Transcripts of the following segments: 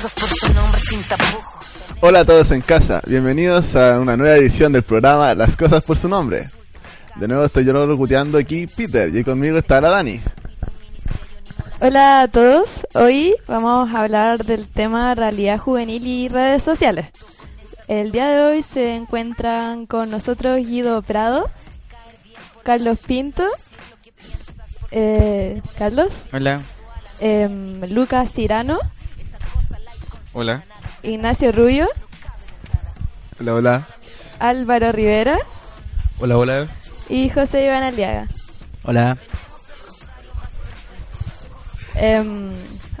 cosas por su nombre sin tapujo. Hola a todos en casa, bienvenidos a una nueva edición del programa Las cosas por su nombre. De nuevo estoy yo locuteando aquí Peter y conmigo está la Dani. Hola a todos, hoy vamos a hablar del tema realidad juvenil y redes sociales. El día de hoy se encuentran con nosotros Guido Prado, Carlos Pinto, eh, Carlos, Hola. em, Lucas Cirano, Hola. Ignacio Rubio, Hola, hola. Álvaro Rivera Hola, hola. y José Iván Aliaga. Hola. Em,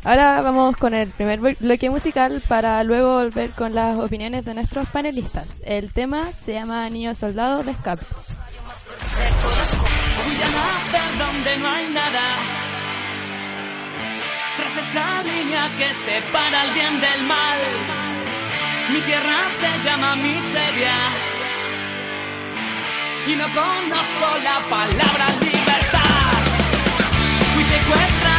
ahora vamos con el primer blo- bloque musical para luego volver con las opiniones de nuestros panelistas. El tema se llama Niño Soldado de Escape. Voy a nacer donde no hay nada. Tras esa línea que separa el bien del mal. Mi tierra se llama miseria. Y no conozco la palabra libertad. Fui secuestrado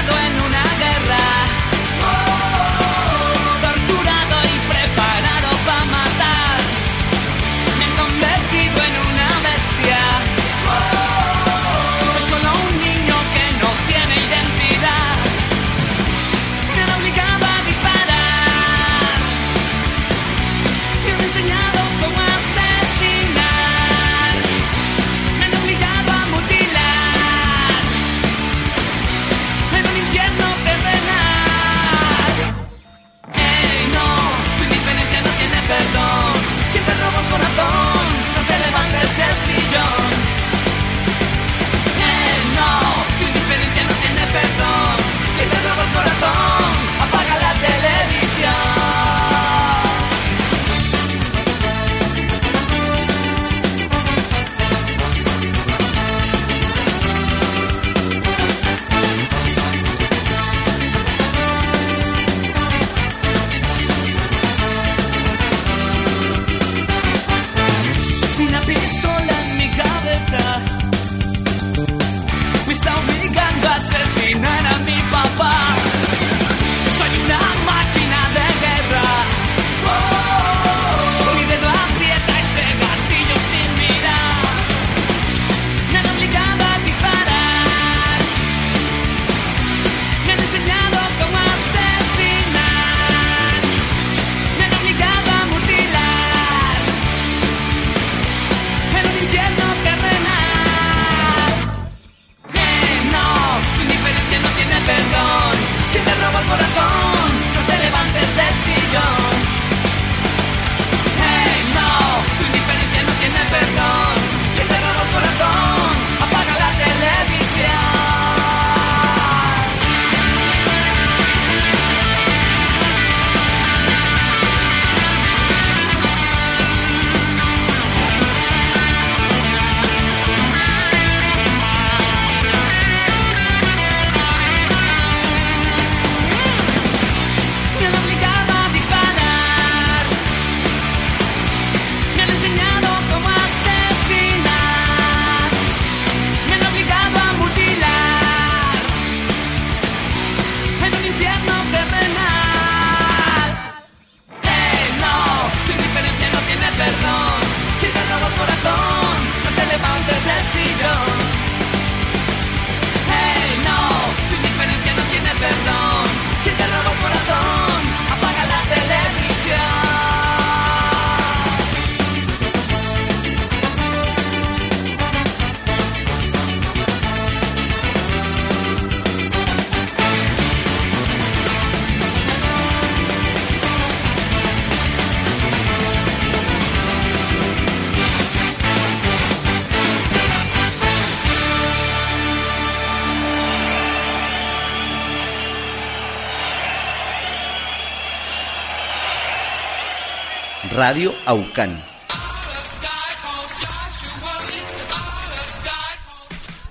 Radio Aucán.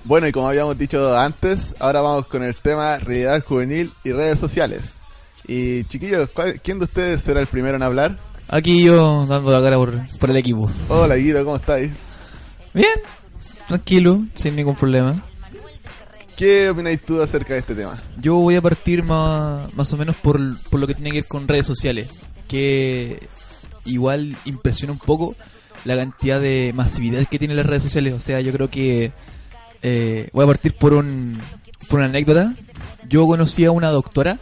Bueno, y como habíamos dicho antes, ahora vamos con el tema realidad juvenil y redes sociales. Y chiquillos, ¿cuál- ¿quién de ustedes será el primero en hablar? Aquí yo dando la cara por, por el equipo. Hola Guido, ¿cómo estáis? Bien, tranquilo, sin ningún problema. ¿Qué opináis tú acerca de este tema? Yo voy a partir más, más o menos por, por lo que tiene que ver con redes sociales, que igual impresiona un poco la cantidad de masividad que tienen las redes sociales. O sea, yo creo que eh, voy a partir por, un, por una anécdota. Yo conocí a una doctora,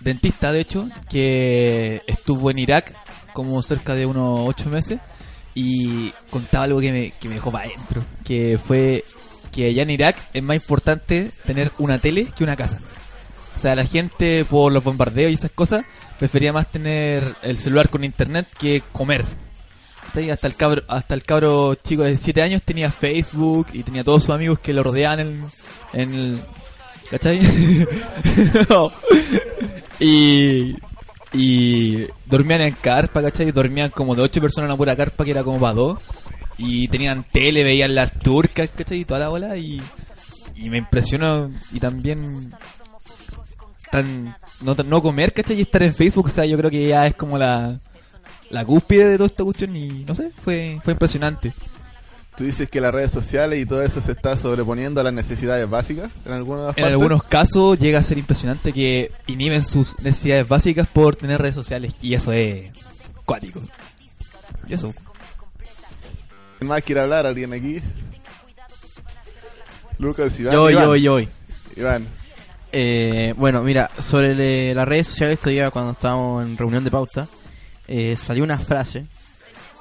dentista de hecho, que estuvo en Irak como cerca de unos ocho meses y contaba algo que me, que me dejó para adentro, que fue que allá en Irak es más importante tener una tele que una casa. O sea, la gente por los bombardeos y esas cosas prefería más tener el celular con internet que comer. ¿Cachai? Hasta el cabro, hasta el cabro chico de 7 años tenía Facebook y tenía todos sus amigos que lo rodeaban en, el... ¿Cachai? y, y dormían en carpa, ¿cachai? Dormían como de 8 personas en una pura carpa que era como para dos. Y tenían tele, veían las turcas, ¿cachai? Y toda la bola y, y me impresionó y también tan no, no comer, ¿cachai? Y estar en Facebook, o sea, yo creo que ya es como la, la cúspide de toda esta cuestión y no sé, fue, fue impresionante. Tú dices que las redes sociales y todo eso se está sobreponiendo a las necesidades básicas en algunas En partes? algunos casos llega a ser impresionante que inhiben sus necesidades básicas por tener redes sociales y eso es cuático. Y eso. ¿Quién más quiere hablar? ¿Alguien aquí? Lucas, Iván. Yo, Iván. yo, yo. Iván. Eh, bueno, mira, sobre le- las redes sociales, este día cuando estábamos en reunión de pauta, eh, salió una frase.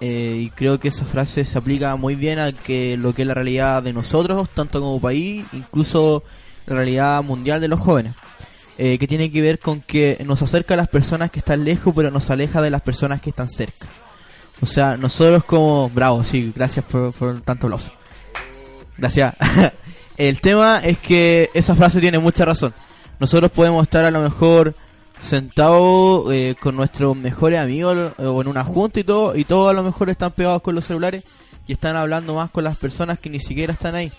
eh, y creo que esa frase se aplica muy bien a que lo que es la realidad de nosotros, tanto como país, incluso la realidad mundial de los jóvenes. eh, que tiene que ver con que nos acerca a las personas que están lejos, pero nos aleja de las personas que están cerca. O sea, nosotros como... Bravo, sí, gracias por, tanto los. Gracias. El tema es que esa frase tiene mucha razón. Nosotros podemos estar a lo mejor sentados eh, con nuestros mejores amigos eh, o en una junta y todo, y todos a lo mejor están pegados con los celulares y están hablando más con las personas que ni siquiera están ahí.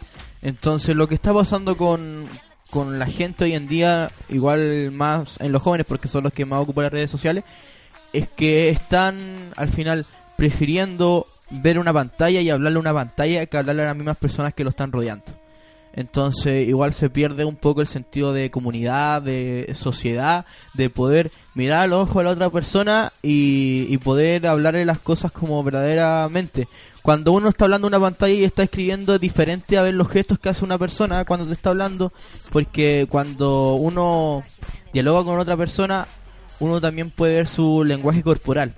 Entonces lo que está pasando con, con la gente hoy en día, igual más en los jóvenes porque son los que más ocupan las redes sociales, es que están al final prefiriendo ver una pantalla y hablarle a una pantalla que hablarle a las mismas personas que lo están rodeando. Entonces igual se pierde un poco el sentido de comunidad, de sociedad, de poder mirar a los ojos a la otra persona y, y poder hablarle las cosas como verdaderamente. Cuando uno está hablando a una pantalla y está escribiendo es diferente a ver los gestos que hace una persona cuando te está hablando, porque cuando uno dialoga con otra persona, uno también puede ver su lenguaje corporal.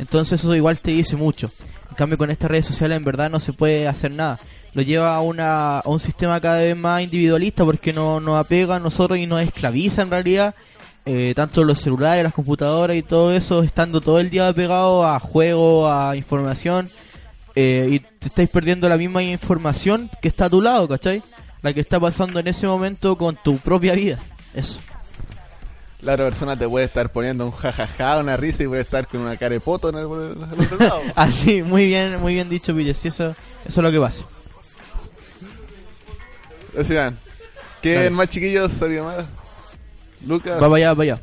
Entonces eso igual te dice mucho. En cambio con estas redes sociales en verdad no se puede hacer nada. Lo lleva a, una, a un sistema cada vez más individualista porque no- nos apega a nosotros y nos esclaviza en realidad. Eh, tanto los celulares, las computadoras y todo eso, estando todo el día pegado a juegos, a información. eh, y te estáis perdiendo la misma información que está a tu lado, ¿cachai? La que está pasando en ese momento con tu propia vida. Eso. La otra persona te puede estar poniendo un jajaja, una risa y puede estar con una cara de poto en el, en el otro lado. Así, muy bien, muy bien dicho, Pillo. Sí, eso, eso es lo que pasa. Gracias, Iván. ¿Quién Dale. más chiquillos sabía más? Lucas, Va para allá, va allá.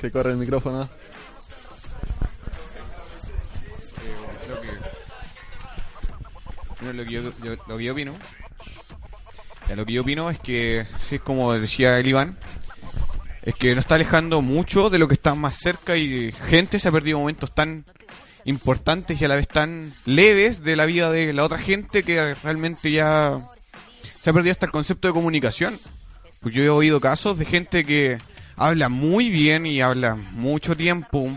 que corre el micrófono. lo que, Bueno, lo que yo, yo- lo que yo opino ya, lo que yo opino es que sí, es como decía el Iván es que nos está alejando mucho de lo que está más cerca y gente se ha perdido momentos tan importantes y a la vez tan leves de la vida de la otra gente que realmente ya se ha perdido hasta el concepto de comunicación pues yo he oído casos de gente que habla muy bien y habla mucho tiempo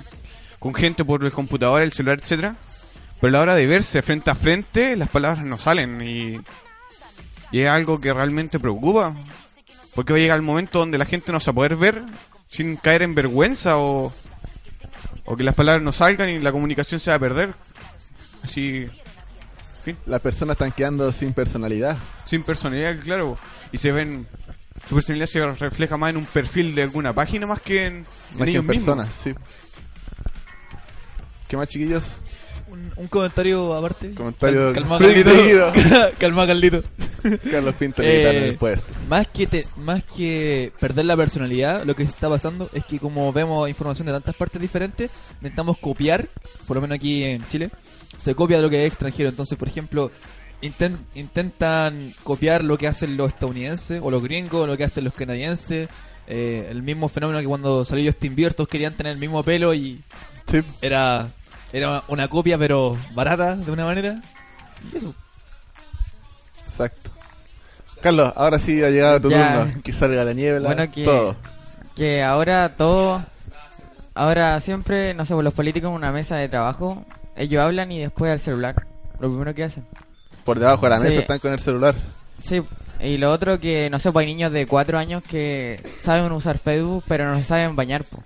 con gente por el computador, el celular, etcétera, pero a la hora de verse frente a frente, las palabras no salen y, y es algo que realmente preocupa. Porque va a llegar el momento donde la gente no se va a poder ver sin caer en vergüenza o, o que las palabras no salgan y la comunicación se va a perder. Así, Las personas están quedando sin personalidad. sin personalidad, claro. Y se ven, su personalidad se refleja más en un perfil de alguna página más que en, en Más que ellos en mismos. personas, sí. ¿Qué más chiquillos? Un, un comentario aparte. Comentario calma, predirigido. Carlito. calma, Carlito. Carlos Pinto Eh, el puesto. Más que te- más que perder la personalidad, lo que está pasando es que como vemos información de tantas partes diferentes, intentamos copiar, por lo menos aquí en Chile, se copia de lo que es extranjero. Entonces, por ejemplo, inten- intentan copiar lo que hacen los estadounidenses o los gringos, lo que hacen los canadienses. Eh, el mismo fenómeno que cuando salió Justin Bieber todos querían tener el mismo pelo y Sí. era era una copia pero barata de una manera. Y eso. Exacto. Carlos, ahora sí ha llegado tu Ya. turno. Que salga la niebla, Bueno, que- todo. Que ahora todo. Ahora siempre, no sé, pues los políticos en una mesa de trabajo, ellos hablan y después al celular. Lo primero que hacen. Por debajo de la mesa Sí. están con el celular. Sí, y lo otro que, no sé, pues hay niños de cuatro años que saben usar Facebook, pero no se saben bañar, po.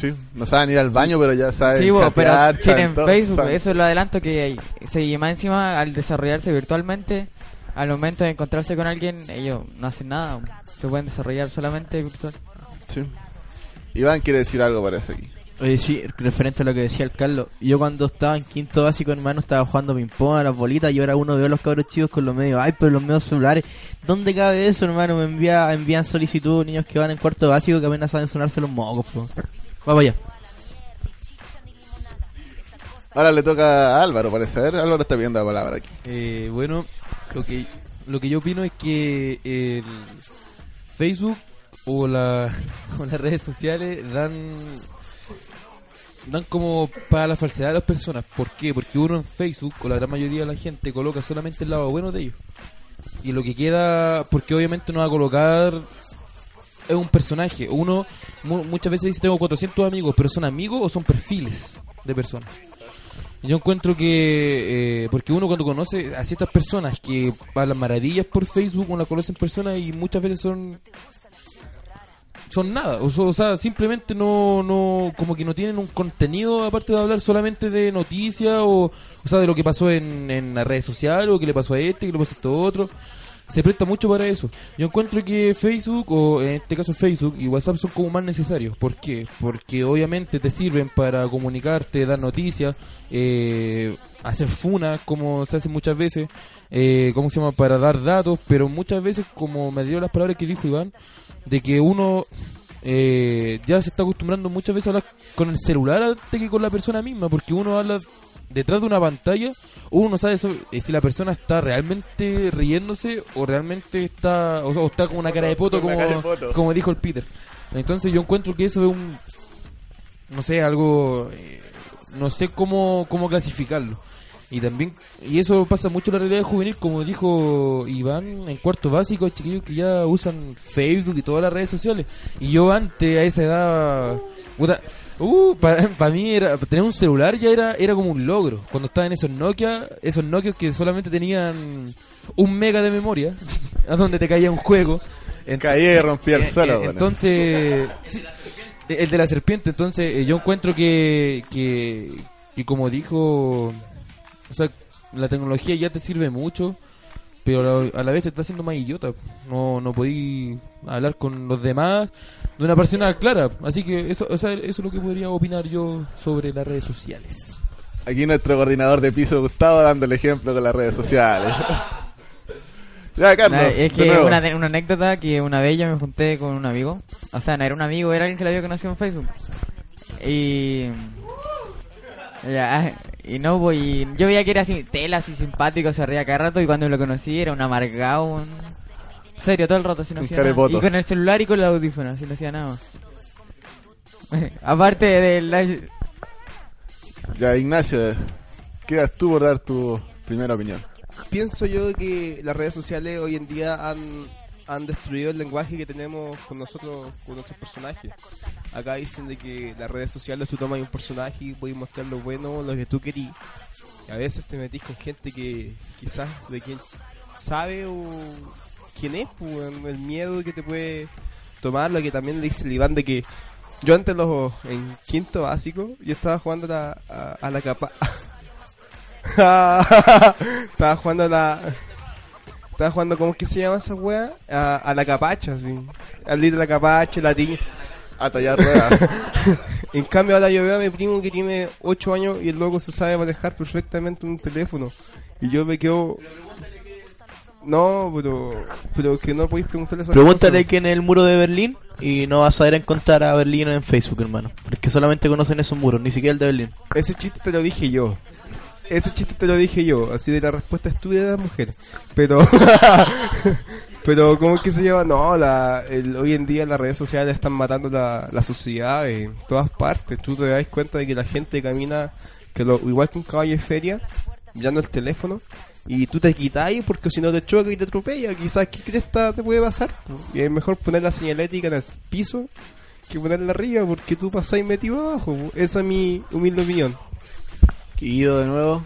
Sí, no saben ir al baño, pero ya saben Sí, po, pero chatear, tienen Facebook, saben- eso es lo adelanto que hay. Se y más encima al desarrollarse virtualmente, al momento de encontrarse con alguien, ellos no hacen nada, se pueden desarrollar solamente virtual. Sí. Iván quiere decir algo, parece aquí. Oye, sí, referente a lo que decía el Carlos. Yo cuando estaba en quinto básico, hermano, estaba jugando ping-pong a las bolitas y ahora uno veo a los cabros chicos con los medios. Ay, pero los medios celulares. ¿Dónde cabe eso, hermano? Me envía, envían solicitud niños que van en cuarto básico que apenas saben sonarse los mocos, po. Vamos allá. Ahora le toca a Álvaro, parece. A ver, Álvaro está pidiendo la palabra aquí. Eh, bueno, lo que lo que yo opino es que el Facebook o, la, o las redes sociales dan dan como para la falsedad de las personas. ¿Por qué? Porque uno en Facebook, o la gran mayoría de la gente, coloca solamente el lado bueno de ellos. Y lo que queda, porque obviamente no va a colocar es un personaje. Uno mu- muchas veces dice tengo 400 amigos, pero son amigos o son perfiles de personas. Yo encuentro que, eh, porque uno cuando conoce a ciertas personas que hablan maravillas por Facebook, uno las conoce en persona y muchas veces son son nada, o, o sea, simplemente no, no, como que no tienen un contenido aparte de hablar solamente de noticias o, o sea, de lo que pasó en, en las redes sociales o que le pasó a este, que le pasó a esto otro. Se presta mucho para eso. Yo encuentro que Facebook, o en este caso Facebook y WhatsApp son como más necesarios. ¿Por qué? Porque obviamente te sirven para comunicarte, dar noticias, eh, hacer funas, como se hace muchas veces, eh, ¿cómo se llama? Para dar datos, pero muchas veces, como me dio las palabras que dijo Iván, de que uno eh, ya se está acostumbrando muchas veces a hablar con el celular antes que con la persona misma, porque uno habla detrás de una pantalla, uno no sabe so- eh, si la persona está realmente riéndose o realmente está, o, sea, o está con una cara de poto, como, una cara de poto. como dijo el Peter. Entonces yo encuentro que eso es un, no sé, algo, eh, no sé cómo, cómo clasificarlo. Y también, y eso pasa mucho en la realidad juvenil, como dijo Iván, en cuarto básico, hay chiquillos que ya usan Facebook y todas las redes sociales. Y yo antes, a esa edad, puta, uh, para mí era, tener un celular ya era, era como un logro. Cuando estaba en esos Nokia, esos Nokia que solamente tenían un mega de memoria, a donde te caía un juego. Caía y rompía el suelo. Entonces, sí, el de la serpiente, entonces eh, yo encuentro que, que, que como dijo, o sea, la tecnología ya te sirve mucho, pero a la, a la vez te está haciendo más idiota. No, no podí hablar con los demás de una persona clara. Así que eso, o sea, eso es lo que podría opinar yo sobre las redes sociales. Aquí nuestro coordinador de piso, Gustavo, dando el ejemplo con las redes sociales. ya, Carlos. Nah, es que una, una anécdota que una vez yo me junté con un amigo. O sea, no era un amigo, era alguien que lo había conocido en Facebook. Y. Ya, y no, pues, y yo veía que era así, tela, así simpático, se reía cada rato. Y cuando lo conocí era un amargado, un. Serio, todo el rato, así no hacía nada. Y con el celular y con el audífono, así no hacía nada más. Aparte de la. Ya, Ignacio, quedas tú por dar tu primera opinión. Pienso yo que las redes sociales hoy en día han, han destruido el lenguaje que tenemos con nosotros, con nuestros personajes. Acá dicen de que las redes sociales tú tomas un personaje y puedes mostrar lo bueno, lo que tú querís. A veces te metís con gente que quizás de quien sabe o quién es, pues, el miedo que te puede tomar, lo que también dice el Iván de que yo antes los, en quinto básico, yo estaba jugando la- a, a la capa. estaba jugando a la. Estaba jugando, ¿cómo es que se llama esa wea? A, a la capacha, sí. Al de la capacha, la tiña. A tallar ruedas. En cambio, ahora yo veo a mi primo que tiene 8 años y el loco se sabe manejar perfectamente un teléfono. Y yo me quedo. No, pero. Pero que no podéis preguntarle esas Pregúntale quién es el muro de Berlín y no vas a ver encontrar a Berlín en Facebook, hermano. Porque solamente conocen esos muros, ni siquiera el de Berlín. Ese chiste te lo dije yo. Ese chiste te lo dije yo, así de la respuesta estúpida de las mujeres. Pero, pero ¿cómo es que se llama? No, la, el- hoy en día las redes sociales están matando la, sociedad en todas partes. Tú te das cuenta de que la gente camina, que lo, igual que un caballo de feria, mirando el teléfono, y tú te quitáis porque si no te choca y te atropella. Quizás, ¿qué cresta te puede pasar? Y es mejor poner la señalética en el piso que ponerla arriba porque tú pasás metido abajo. Esa es mi humilde opinión. Guido de nuevo.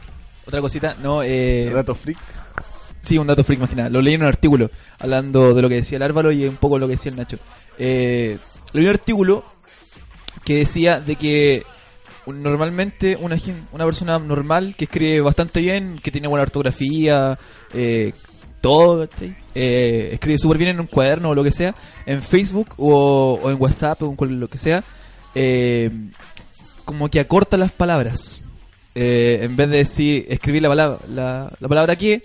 Otra cosita, no, eh, Rato freak. Sí, un dato freak más que nada. Lo leí en un artículo hablando de lo que decía el Álvaro y un poco lo que decía el Nacho. Eh, leí un artículo que decía de que normalmente una, una persona normal que escribe bastante bien, que tiene buena ortografía, eh, todo, ¿cachai? Eh, escribe súper bien en un cuaderno o lo que sea, en Facebook o, o en WhatsApp o en lo que sea, eh, como que acorta las palabras. Eh, en vez de decir, escribir la palabra, la, la palabra que,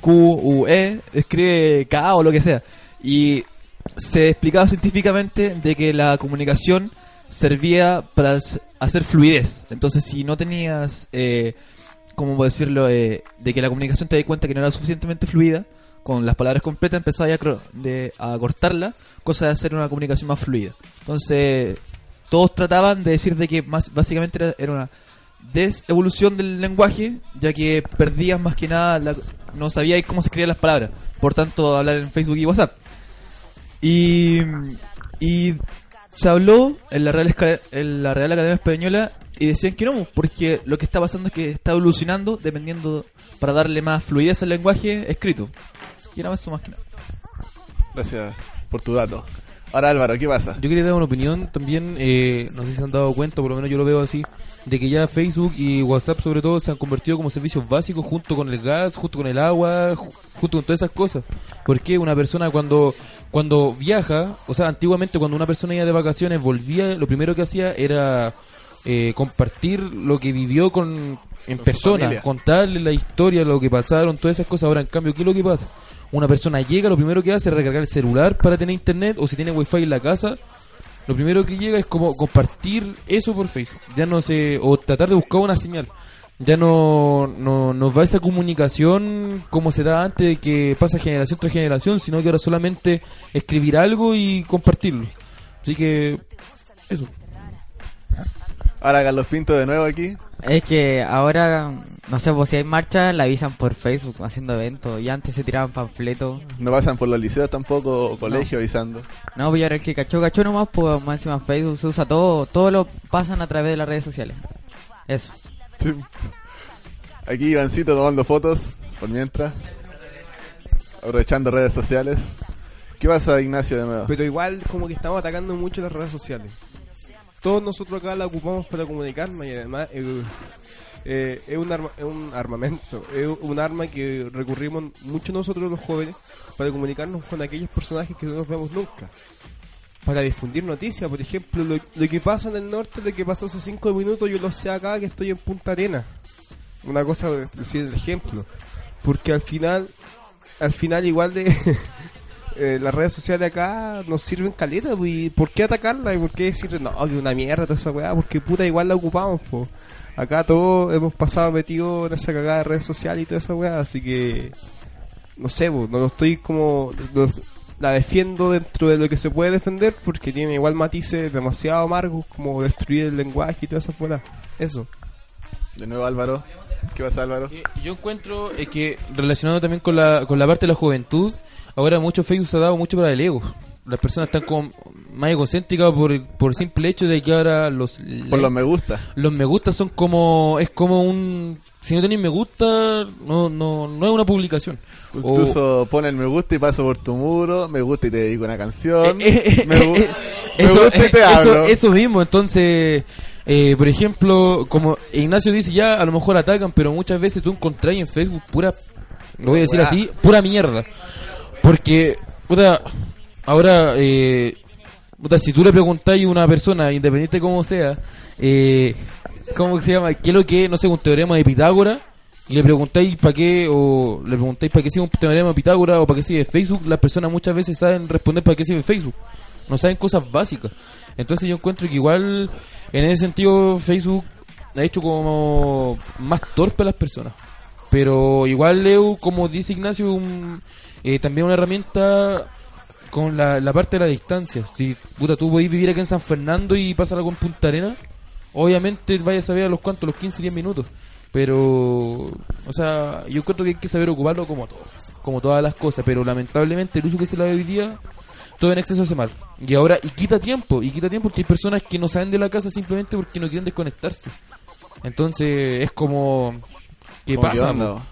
Q, U, E, escribe K o lo que sea. Y se explicaba científicamente de que la comunicación servía para hacer fluidez. Entonces, si no tenías, eh, ¿cómo decirlo?, eh, de que la comunicación te di cuenta que no era suficientemente fluida, con las palabras completas empezaba a, a cortarla, cosa de hacer una comunicación más fluida. Entonces, todos trataban de decir de que más básicamente era una desevolución del lenguaje, ya que perdías más que nada, la- no sabíais cómo se escribían las palabras, por tanto hablar en Facebook y WhatsApp. Y, se habló en la, Real en la Real Academia Española y decían que no, porque lo que está pasando es que está evolucionando dependiendo para darle más fluidez al lenguaje escrito. Y era eso más que nada. Gracias por tu dato. Ahora Álvaro, ¿qué pasa? Yo quería dar una opinión también, eh, no sé si se han dado cuenta, por lo menos yo lo veo así, de que ya Facebook y WhatsApp sobre todo se han convertido como servicios básicos junto con el gas, junto con el agua, ju- junto con todas esas cosas. Porque una persona cuando cuando viaja, o sea, antiguamente cuando una persona iba de vacaciones volvía, lo primero que hacía era eh, compartir lo que vivió con en persona, contarle la historia, lo que pasaron, todas esas cosas. Ahora, en cambio, ¿qué es lo que pasa? Una persona llega, lo primero que hace es recargar el celular para tener internet, o si tiene wifi en la casa, lo primero que llega es como compartir eso por Facebook. Ya no sé, o tratar de buscar una señal. Ya no, no, no va esa comunicación como se da antes de que pasa generación tras generación, sino que ahora solamente escribir algo y compartirlo. Así que, eso. Ahora Carlos Pinto de nuevo aquí. Es que ahora, no sé, pues si hay marcha, la avisan por Facebook haciendo eventos. Y antes se tiraban panfletos. No pasan por los liceos tampoco o colegios avisando. No, pues ahora el que cachó, cachó nomás, pues más encima Facebook se usa todo, todo lo pasan a través de las redes sociales. Eso. Sí. Aquí Ivancito tomando fotos por mientras. Aprovechando redes sociales. ¿Qué pasa Ignacio de nuevo? Pero igual como que estamos atacando mucho las redes sociales. Todos nosotros acá la ocupamos para comunicarnos y además eh, eh, es, un arma- es un armamento, es un arma que recurrimos mucho nosotros los jóvenes para comunicarnos con aquellos personajes que no nos vemos nunca. Para difundir noticias, por ejemplo, lo, lo que pasa en el norte, lo que pasó hace cinco minutos, yo lo sé acá que estoy en Punta Arena. Una cosa, decir el ejemplo. Porque al final, al final igual de... eh, las redes sociales acá nos sirven caleta, pues, y ¿por qué atacarla? ¿Y por qué decir, no, que una mierda toda esa weá? Porque puta, igual la ocupamos, pues. Acá todos hemos pasado metidos en esa cagada de redes sociales y toda esa weá, así que. No sé, pues, no lo estoy como. no- la defiendo dentro de lo que se puede defender porque tiene igual matices demasiado amargos como destruir el lenguaje y toda esa fuera. Eso. De nuevo Álvaro. ¿Qué pasa Álvaro? Yo encuentro eh, que relacionado también con la, con la parte de la juventud, ahora mucho Facebook se ha dado mucho para el ego. Las personas están como más egocéntricas por el, por el simple hecho de que ahora los Por los me gusta. los me gusta son como es como un si no tenéis me gusta no no no es una publicación O- Incluso pone el me gusta y paso por tu muro, me gusta y te dedico una canción, Eh, eh, me, gu- eh, me eso, gusta y te eh, hablo. eso, eso mismo, entonces, eh, por ejemplo, como Ignacio dice, ya a lo mejor atacan, pero muchas veces tú encontrás en Facebook pura, lo voy a decir así, pura mierda. Porque, puta, ahora, eh, puta, si tú le preguntáis a una persona, independiente como sea, eh, ¿cómo se llama? ¿Qué es lo que, no sé, un teorema de Pitágoras? Y le preguntáis para qué, o le preguntáis para qué sirve un teorema de Pitágoras o para qué sirve Facebook, las personas muchas veces saben responder para qué sirve Facebook. No saben cosas básicas. Entonces yo encuentro que igual, en ese sentido, Facebook ha hecho como más torpe a las personas. Pero igual Leo, como dice Ignacio, un- eh, también una herramienta con la, la parte de la distancia. Si puta, tú podés vivir aquí en San Fernando y pasarla con Punta Arena, obviamente vayas a saber a los cuantos, los 15, 10 minutos. Pero, o sea, yo creo que hay que saber ocuparlo como todo, como todas las cosas. Pero lamentablemente el uso que se le da hoy día, todo en exceso hace mal. Y ahora, y quita tiempo, y quita tiempo porque hay personas que no salen de la casa simplemente porque no quieren desconectarse. Entonces, es como... ¿Qué Como que pasa?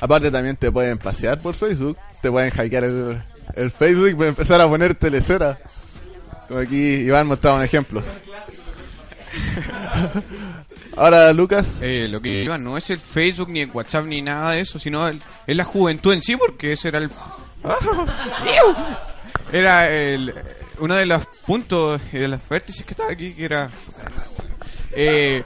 Aparte también te pueden pasear por Facebook, te pueden hackear el, el Facebook y pueden empezar a poner telecera. Como aquí Iván mostraba un ejemplo. Ahora Lucas, Eh, lo que iba no es el Facebook ni el WhatsApp ni nada de eso, sino el- es la juventud en sí, porque ese era el. era el, uno de los puntos y de los vértices que estaba aquí, que era. eh,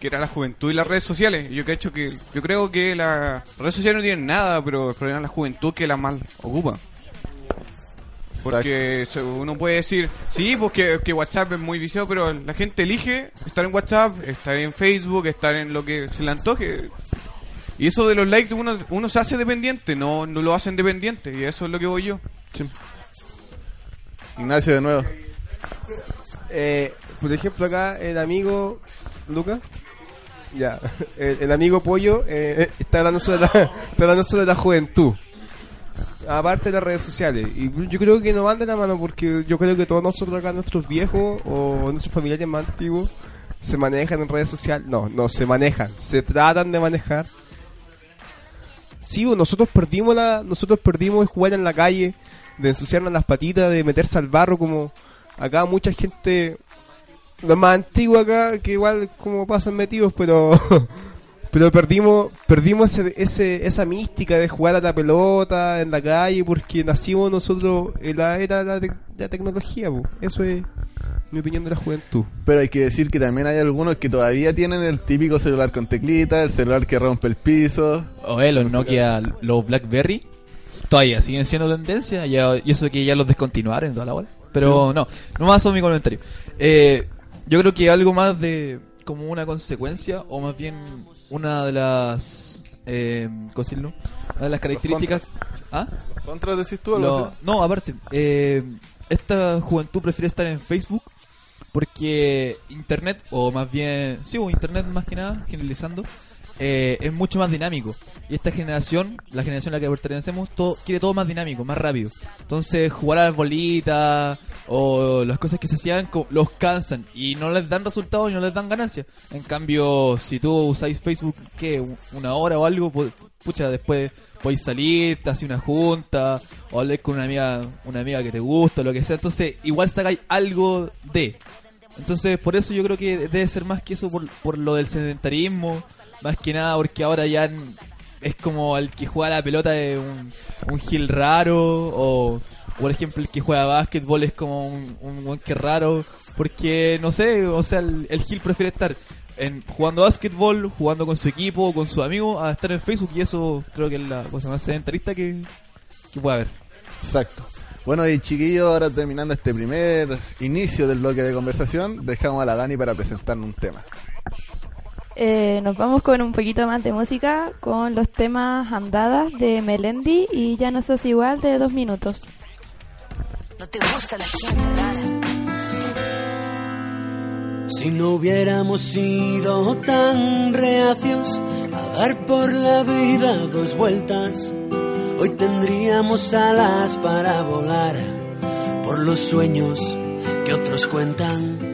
que era la juventud y las redes sociales. Yo, que he hecho que, yo creo que las redes sociales no tienen nada, pero el problema es la juventud que la mal ocupa. Porque uno puede decir, sí, pues que, que WhatsApp es muy viciado, pero la gente elige estar en WhatsApp, estar en Facebook, estar en lo que se le antoje. Y eso de los likes uno, uno se hace dependiente, no, no lo hacen dependiente, y eso es lo que voy yo. Ignacio de nuevo. Eh, por ejemplo, acá el amigo Lucas, ya, el, amigo Pollo eh, está, hablando sobre la, está hablando sobre la juventud. Aparte de las redes sociales. Y yo creo que no van de la mano porque yo creo que todos nosotros acá, nuestros viejos o nuestros familiares más antiguos, se manejan en redes sociales. No, no se manejan, se tratan de manejar. Sí, nosotros perdimos la, nosotros perdimos el jugar en la calle, de ensuciarnos las patitas, de meterse al barro como acá mucha gente los más antiguos acá que igual como pasan metidos pero pero perdimos perdimos ese, ese- esa mística de jugar a la pelota en la calle porque nacimos nosotros en la era de la, la tecnología po. eso es mi opinión de la juventud Pero hay que decir que también hay algunos que todavía tienen el típico celular con teclita, el celular que rompe el piso. Oye, los Nokia, los Blackberry, todavía siguen siendo tendencia. Ya, y eso que ya los descontinuaron toda la bola. Pero no, no más son mi comentario. Eh, yo creo que algo más de como una consecuencia, o más bien una de las. Eh, ¿Cómo decirlo? Una de las características. ¿Ah? ¿Contras decís tú Lo- no, aparte, eh, esta juventud prefiere estar en Facebook porque Internet, o más bien, sí, o Internet más que nada, generalizando, eh, es mucho más dinámico. Y esta generación, la generación a la que pertenecemos, todo, quiere todo más dinámico, más rápido. Entonces, jugar a las bolitas o las cosas que se hacían los cansan y no les dan resultados y no les dan ganancias. En cambio, si tú usáis Facebook, ¿qué? Una hora o algo, pu- pucha, después podéis salir, te haces una junta o hablar con una amiga, una amiga que te gusta, lo que sea. Entonces, igual sacáis algo de. Entonces, por eso yo creo que debe ser más que eso por, por lo del sedentarismo, más que nada porque ahora ya es como el que juega la pelota de un, un gil raro, o por ejemplo el que juega básquetbol es como un, un buen que raro, porque no sé, o sea, el, el gil prefiere estar en, jugando básquetbol, jugando con su equipo, con sus amigos, a estar en Facebook y eso creo que es la cosa más sedentarista que, que puede haber. Exacto. Bueno, y chiquillos, ahora terminando este primer inicio del bloque de conversación, dejamos a la Dani para presentarnos un tema. Eh, nos vamos con un poquito más de música con los temas Andadas de Melendi y Ya no sos igual de dos minutos. No te gusta la gente. Si no hubiéramos sido tan reacios a dar por la vida dos vueltas, hoy tendríamos alas para volar por los sueños que otros cuentan.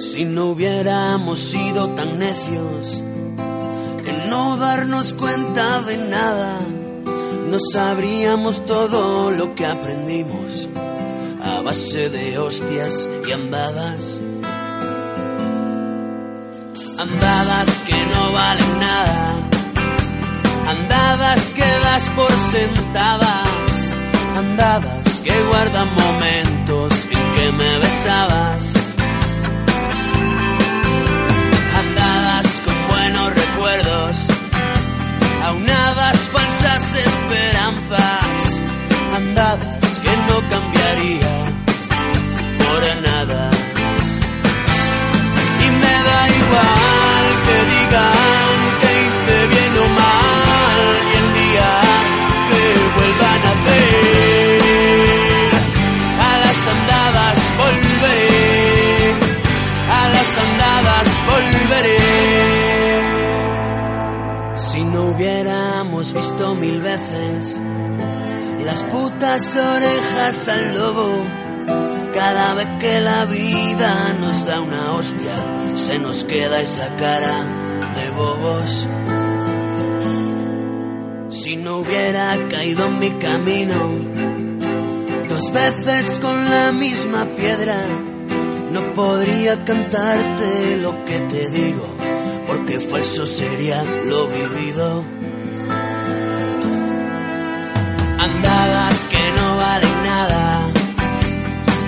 Si no hubiéramos sido tan necios en no darnos cuenta de nada, no sabríamos todo lo que aprendimos a base de hostias y andadas. Andadas que no valen nada, andadas que das por sentadas, andadas que guardan momentos en que me besabas. Aunadas falsas esperanzas, andadas que no cambiaría Las putas orejas al lobo. Cada vez que la vida nos da una hostia, se nos queda esa cara de bobos. Si no hubiera caído en mi camino, dos veces con la misma piedra, no podría cantarte lo que te digo, porque falso sería lo vivido. Andadas que no valen nada,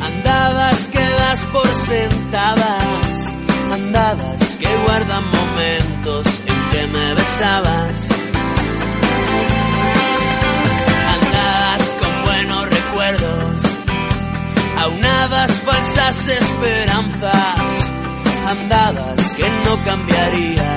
andadas que das por sentadas, andadas que guardan momentos en que me besabas. Andadas con buenos recuerdos, aunadas falsas esperanzas, andadas que no cambiaría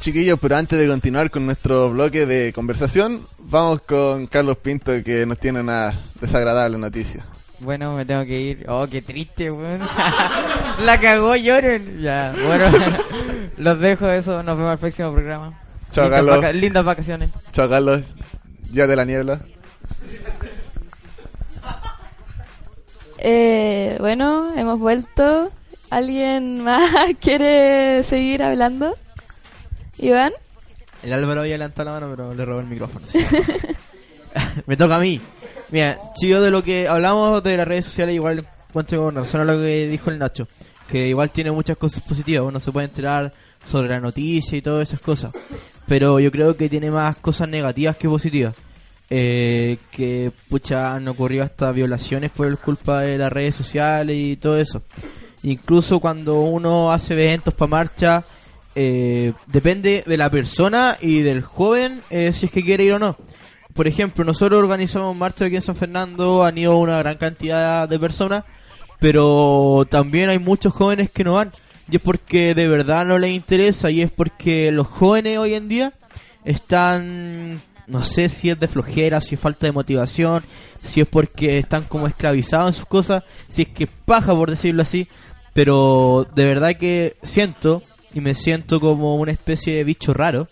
chiquillos, pero antes de continuar con nuestro bloque de conversación, vamos con Carlos Pinto que nos tiene una desagradable noticia. Bueno, me tengo que ir. Oh, qué triste, weón. La cagó, lloren. Ya, bueno. Los dejo eso. Nos vemos al próximo programa. Chao, lindas, Carlos. vaca- lindas vacaciones. Chao, Carlos. Ya de la niebla. Eh, bueno, hemos vuelto. ¿Alguien más quiere seguir hablando? Iván. El Álvaro había levantado la mano, pero le robó el micrófono. Me toca a mí. Mira, chido de lo que hablamos de las redes sociales, igual encuentro con razón a lo que dijo el Nacho. Que igual tiene muchas cosas positivas. Uno se puede enterar sobre la noticia y todas esas cosas. Pero yo creo que tiene más cosas negativas que positivas. Eh, que, pucha, han ocurrido hasta violaciones por culpa de las redes sociales y todo eso. Incluso cuando uno hace eventos para marcha, eh, depende de la persona y del joven eh, si es que quiere ir o no. Por ejemplo, nosotros organizamos marcha aquí en San Fernando, han ido una gran cantidad de personas, pero también hay muchos jóvenes que no van. Y es porque de verdad no les interesa y es porque los jóvenes hoy en día están, no sé si es de flojera, si es falta de motivación, si es porque están como esclavizados en sus cosas, si es que paja por decirlo así, pero de verdad que siento y me siento como una especie de bicho raro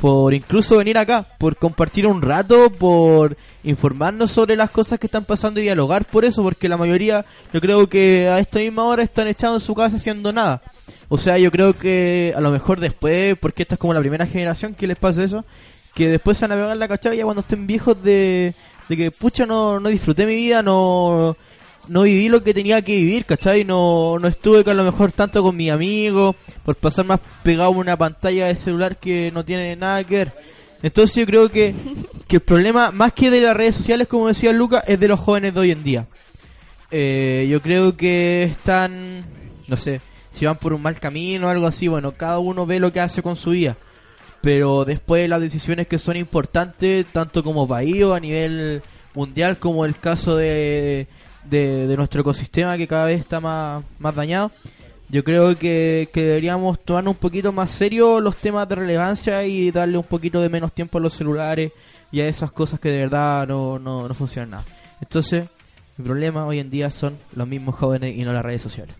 por incluso venir acá, por compartir un rato, por informarnos sobre las cosas que están pasando y dialogar por eso, porque la mayoría yo creo que a esta misma hora están echados en su casa haciendo nada. O sea, yo creo que a lo mejor después, porque esta es como la primera generación que les pasa eso, que después se van a la cachada cuando estén viejos de, de que, pucha, no, no disfruté mi vida, no, no viví lo que tenía que vivir, ¿cachai? No, no estuve con a lo mejor tanto con mis amigos, por pasar más pegado a una pantalla de celular que no tiene nada que ver. Entonces yo creo que, que el problema, más que de las redes sociales, como decía Lucas, es de los jóvenes de hoy en día. Eh, yo creo que están, no sé, si van por un mal camino o algo así, bueno, cada uno ve lo que hace con su vida. Pero después las decisiones que son importantes, tanto como país o a nivel mundial, como el caso de, de, de nuestro ecosistema que cada vez está más, más dañado, yo creo que, que deberíamos tomar un poquito más serio los temas de relevancia y darle un poquito de menos tiempo a los celulares y a esas cosas que de verdad no, no, no funcionan nada. Entonces, mi problema hoy en día son los mismos jóvenes y no las redes sociales.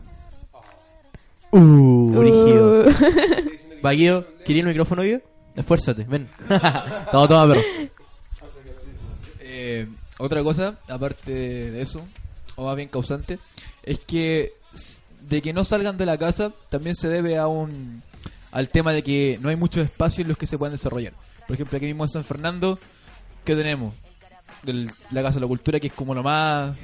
Uh, brígido. Uh. Vaguio, ¿quería el micrófono yo? Esfuérzate, ven. toma, toma, perro. Eh, otra cosa, aparte de eso, o más bien causante, es que de que no salgan de la casa también se debe a un al tema de que no hay muchos espacios en los que se puedan desarrollar. Por ejemplo, aquí mismo en San Fernando, ¿qué tenemos? Del- la Casa de la Cultura, que es como lo más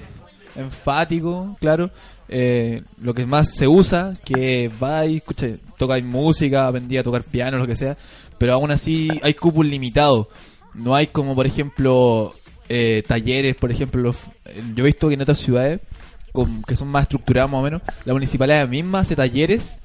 enfático, claro. Eh, lo que más se usa, que va y escucha, toca música, aprendí a tocar piano, lo que sea. Pero aún así hay cupos limitados. No hay como, por ejemplo, eh, talleres, por ejemplo, yo he visto que en otras ciudades, que son más estructuradas más o menos, la municipalidad misma hace talleres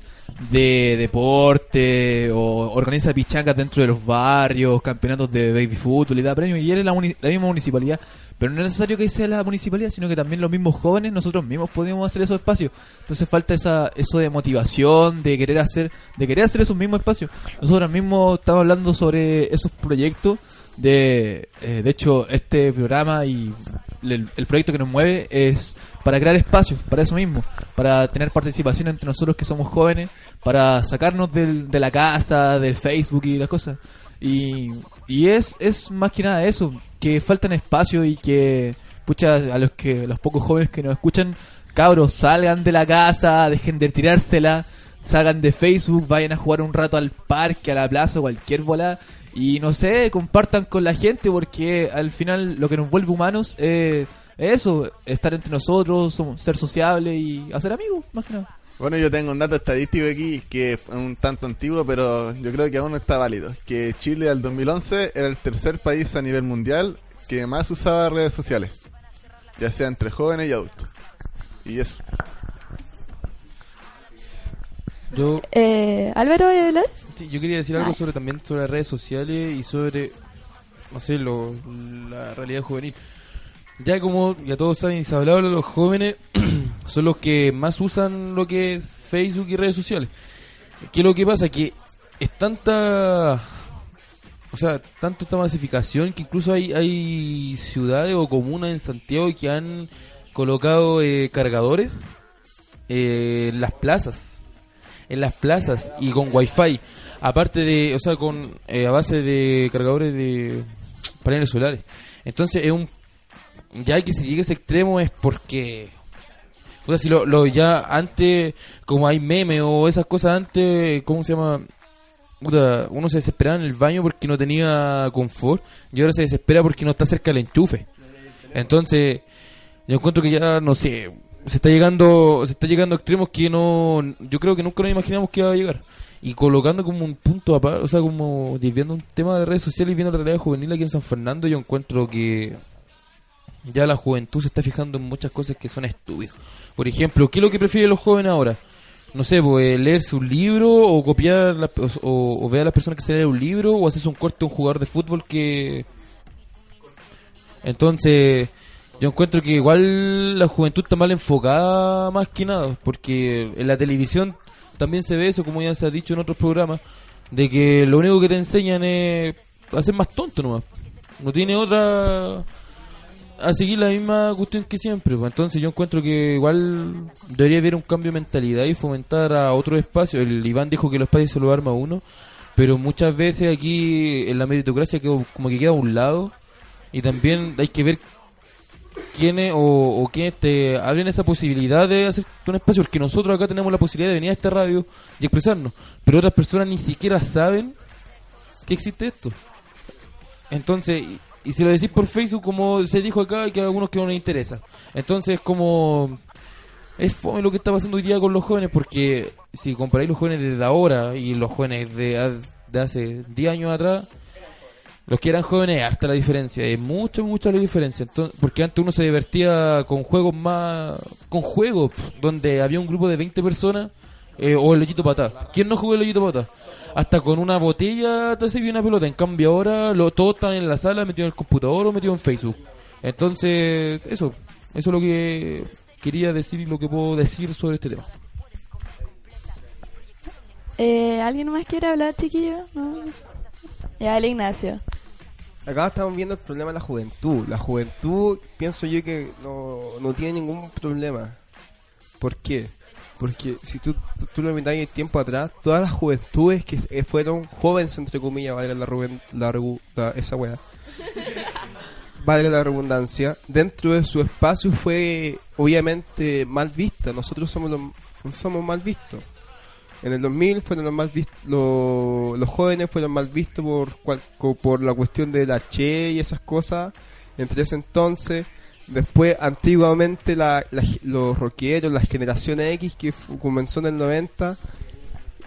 de deporte o organiza pichangas dentro de los barrios, campeonatos de baby fútbol y da premios y eres la, la misma municipalidad. Pero no es necesario que sea la municipalidad, sino que también los mismos jóvenes, nosotros mismos podemos hacer esos espacios. Entonces falta esa, eso de motivación, de querer hacer, de querer hacer esos mismos espacios. Nosotros mismos estamos hablando sobre esos proyectos de, eh, de hecho, este programa y el, proyecto que nos mueve es para crear espacios, para eso mismo, para tener participación entre nosotros que somos jóvenes, para sacarnos del, de la casa, del Facebook y las cosas. Y, y es, es más que nada eso, que faltan espacios y que, pucha, a los que los pocos jóvenes que nos escuchan, cabros, salgan de la casa, dejen de tirársela, salgan de Facebook, vayan a jugar un rato al parque, a la plaza, cualquier bola y no sé, compartan con la gente porque al final lo que nos vuelve humanos es eso, estar entre nosotros, ser sociables y hacer amigos, más que nada. Bueno, yo tengo un dato estadístico aquí que es un tanto antiguo, pero yo creo que aún está válido. Que Chile al 2011 era el tercer país a nivel mundial que más usaba redes sociales, ya sea entre jóvenes y adultos. Y eso. Yo, Eh, Álvaro, ¿voy a hablar? sí, yo quería decir algo Ay. sobre también sobre las redes sociales y sobre, no sé, lo, la realidad juvenil. ya como ya todos saben y se ha hablado, los jóvenes son los que más usan lo que es Facebook y redes sociales. ¿Qué es lo que pasa? Que es tanta... O sea, tanto esta masificación que incluso hay, hay ciudades o comunas en Santiago que han colocado eh, cargadores eh, en las plazas. En las plazas y con wifi. Aparte de, o sea, con eh, a base de cargadores de paneles solares. Entonces es un ya que si llega a ese extremo es porque o sea si lo, lo ya antes como hay meme o esas cosas antes cómo se llama uno se desesperaba en el baño porque no tenía confort y ahora se desespera porque no está cerca del enchufe entonces yo encuentro que ya no sé se está llegando se está llegando a extremos que no yo creo que nunca nos imaginamos que iba a llegar y colocando como un punto aparte o sea como desviando un tema de redes sociales y viendo la realidad juvenil aquí en San Fernando yo encuentro que ya la juventud se está fijando en muchas cosas que son estúpidas. Por ejemplo, ¿qué es lo que prefieren los jóvenes ahora? No sé, pues leerse un libro o copiar o, ver a las personas que se leen un libro o hacerse un corte a un jugador de fútbol que... Entonces, yo encuentro que igual la juventud está mal enfocada más que nada, porque en la televisión también se ve eso, como ya se ha dicho en otros programas, de que lo único que te enseñan es a ser más tonto nomás. No tiene otra a seguir la misma cuestión que siempre. pues. Entonces yo encuentro que igual debería haber un cambio de mentalidad y fomentar a otro espacio. El Iván dijo que los espacios se lo arma uno, pero muchas veces aquí en la meritocracia como que queda a un lado y también hay que ver quiénes o, o quiénes te abren esa posibilidad de hacer un espacio, porque nosotros acá tenemos la posibilidad de venir a esta radio y expresarnos, pero otras personas ni siquiera saben que existe esto. Entonces, y, y si lo decís por Facebook, como se dijo acá, hay que a algunos que no les interesa. Entonces, como. Es fome lo que está pasando hoy día con los jóvenes, porque si comparáis los jóvenes desde ahora y los jóvenes de, de hace 10 años atrás, los que eran jóvenes, hasta la diferencia, es mucho, mucha la diferencia. Entonces, porque antes uno se divertía con juegos más. con juegos, donde había un grupo de 20 personas, eh, o el hoyito patá. ¿Quién no jugó el hoyito patá? Hasta con una botella te sirve una pelota. En cambio, ahora lo, todos están en la sala, metidos en el computador o metidos en Facebook. Entonces, eso, eso es lo que quería decir y lo que puedo decir sobre este tema. Eh, ¿Alguien más quiere hablar, chiquillo? ¿No? Ya, el Ignacio. Acá estamos viendo el problema de la juventud. La juventud, pienso yo que no, no tiene ningún problema. ¿Por qué? Porque si tú, tú, tú lo miras tiempo atrás, todas las juventudes que eh, fueron jóvenes, entre comillas, valga la, la, la- esa wea, valga la redundancia, dentro de su espacio fue obviamente mal vista. Nosotros somos los, somos mal vistos. En el 2000 fueron los mal vistos, los jóvenes fueron mal vistos por, cual- por la cuestión de la Che y esas cosas. Entre ese entonces, después antiguamente la- los rockeros, la generación X que comenzó en el 90.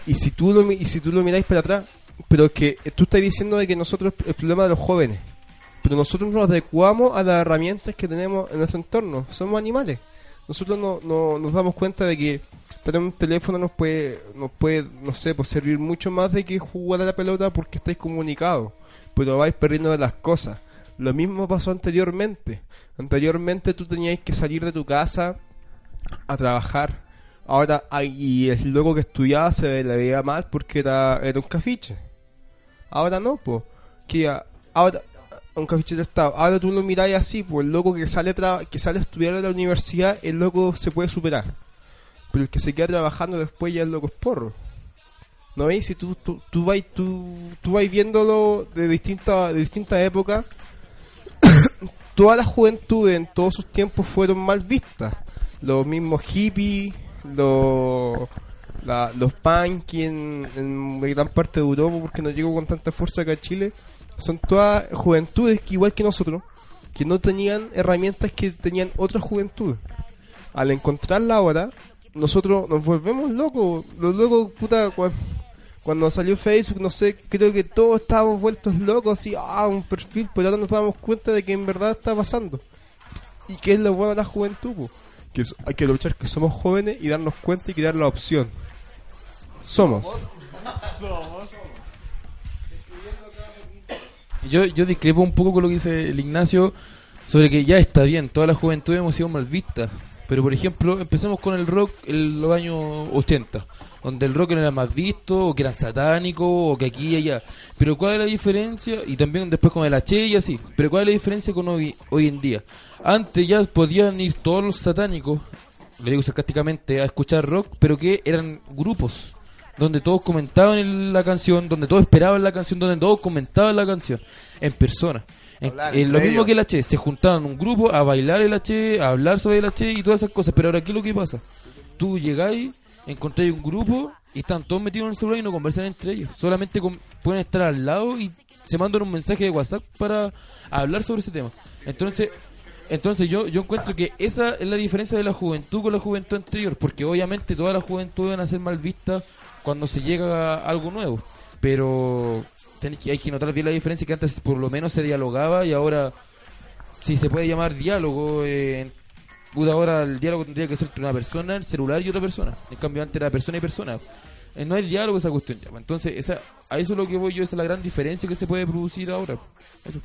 Y si tú lo, y si tú lo miráis para atrás, pero que eh, tú estás diciendo de que nosotros, el problema de los jóvenes, pero nosotros nos adecuamos a las herramientas que tenemos en nuestro entorno. Somos animales. Nosotros no, no- nos damos cuenta de que tener un teléfono nos puede, nos puede, no sé, pues servir mucho más de que jugar a la pelota porque estáis comunicados, pero vais perdiendo las cosas. Lo mismo pasó anteriormente. Anteriormente tú tenías que salir de tu casa a trabajar. Ahora, y el loco que estudiaba se le veía mal porque era, era un cafiche. Ahora no, pues. Que ahora un cafiche de. Ahora tú lo miráis así, pues el loco que sale tra- que sale a estudiar a la universidad, el loco se puede superar. Pero el que se queda trabajando después ya el loco es porro. ¿No veis? Si tú, tú, tú vais tú, tú vais viéndolo de distintas de distintas épocas, todas las juventudes en todos sus tiempos fueron mal vistas. Los mismos hippies, los, la- los punk en, en gran parte de Europa, porque no llegó con tanta fuerza acá a Chile, son todas juventudes que igual que nosotros, que no tenían herramientas que tenían otras juventudes. Al encontrarla ahora, nosotros nos volvemos locos. Los locos, puta, cua- cuando salió Facebook, no sé, creo que todos estábamos vueltos locos, así, ah, un perfil, pero ahora nos damos cuenta de que en verdad está pasando. ¿Y qué es lo bueno de la juventud? po? Que hay que luchar que somos jóvenes y darnos cuenta y crear la opción. Somos. Yo, yo discrepo un poco con lo que dice el Ignacio, sobre que ya está bien, toda la juventud hemos sido mal vistas. Pero por ejemplo, empecemos con el rock en los años 80, donde el rock era más visto, o que era satánico, o que aquí y allá. Pero ¿cuál es la diferencia? Y también después con el H y así. Pero ¿cuál es la diferencia con hoy, hoy en día? Antes ya podían ir todos los satánicos, le digo sarcásticamente, a escuchar rock, pero que eran grupos donde todos comentaban en la canción, donde todos esperaban la canción, donde todos comentaban la canción, en persona. En, Hablar en lo mismo que el H, se juntaban un grupo a bailar el H, a hablar sobre el H y todas esas cosas. Pero ahora, ¿qué es lo que pasa? Tú llegáis, encontráis un grupo y están todos metidos en el celular y no conversan entre ellos. Solamente con- pueden estar al lado y se mandan un mensaje de WhatsApp para hablar sobre ese tema. Entonces, entonces yo, yo encuentro que esa es la diferencia de la juventud con la juventud anterior, porque obviamente toda la juventud van a ser mal vista cuando se llega a algo nuevo, pero hay que notar bien la diferencia que antes por lo menos se dialogaba y ahora si se puede llamar diálogo, eh, ahora el diálogo tendría que ser entre una persona, el celular y otra persona, en cambio antes era persona y persona. Eh, no hay diálogo esa cuestión ya, entonces esa, a eso es lo que voy yo, esa es la gran diferencia que se puede producir ahora. Eso.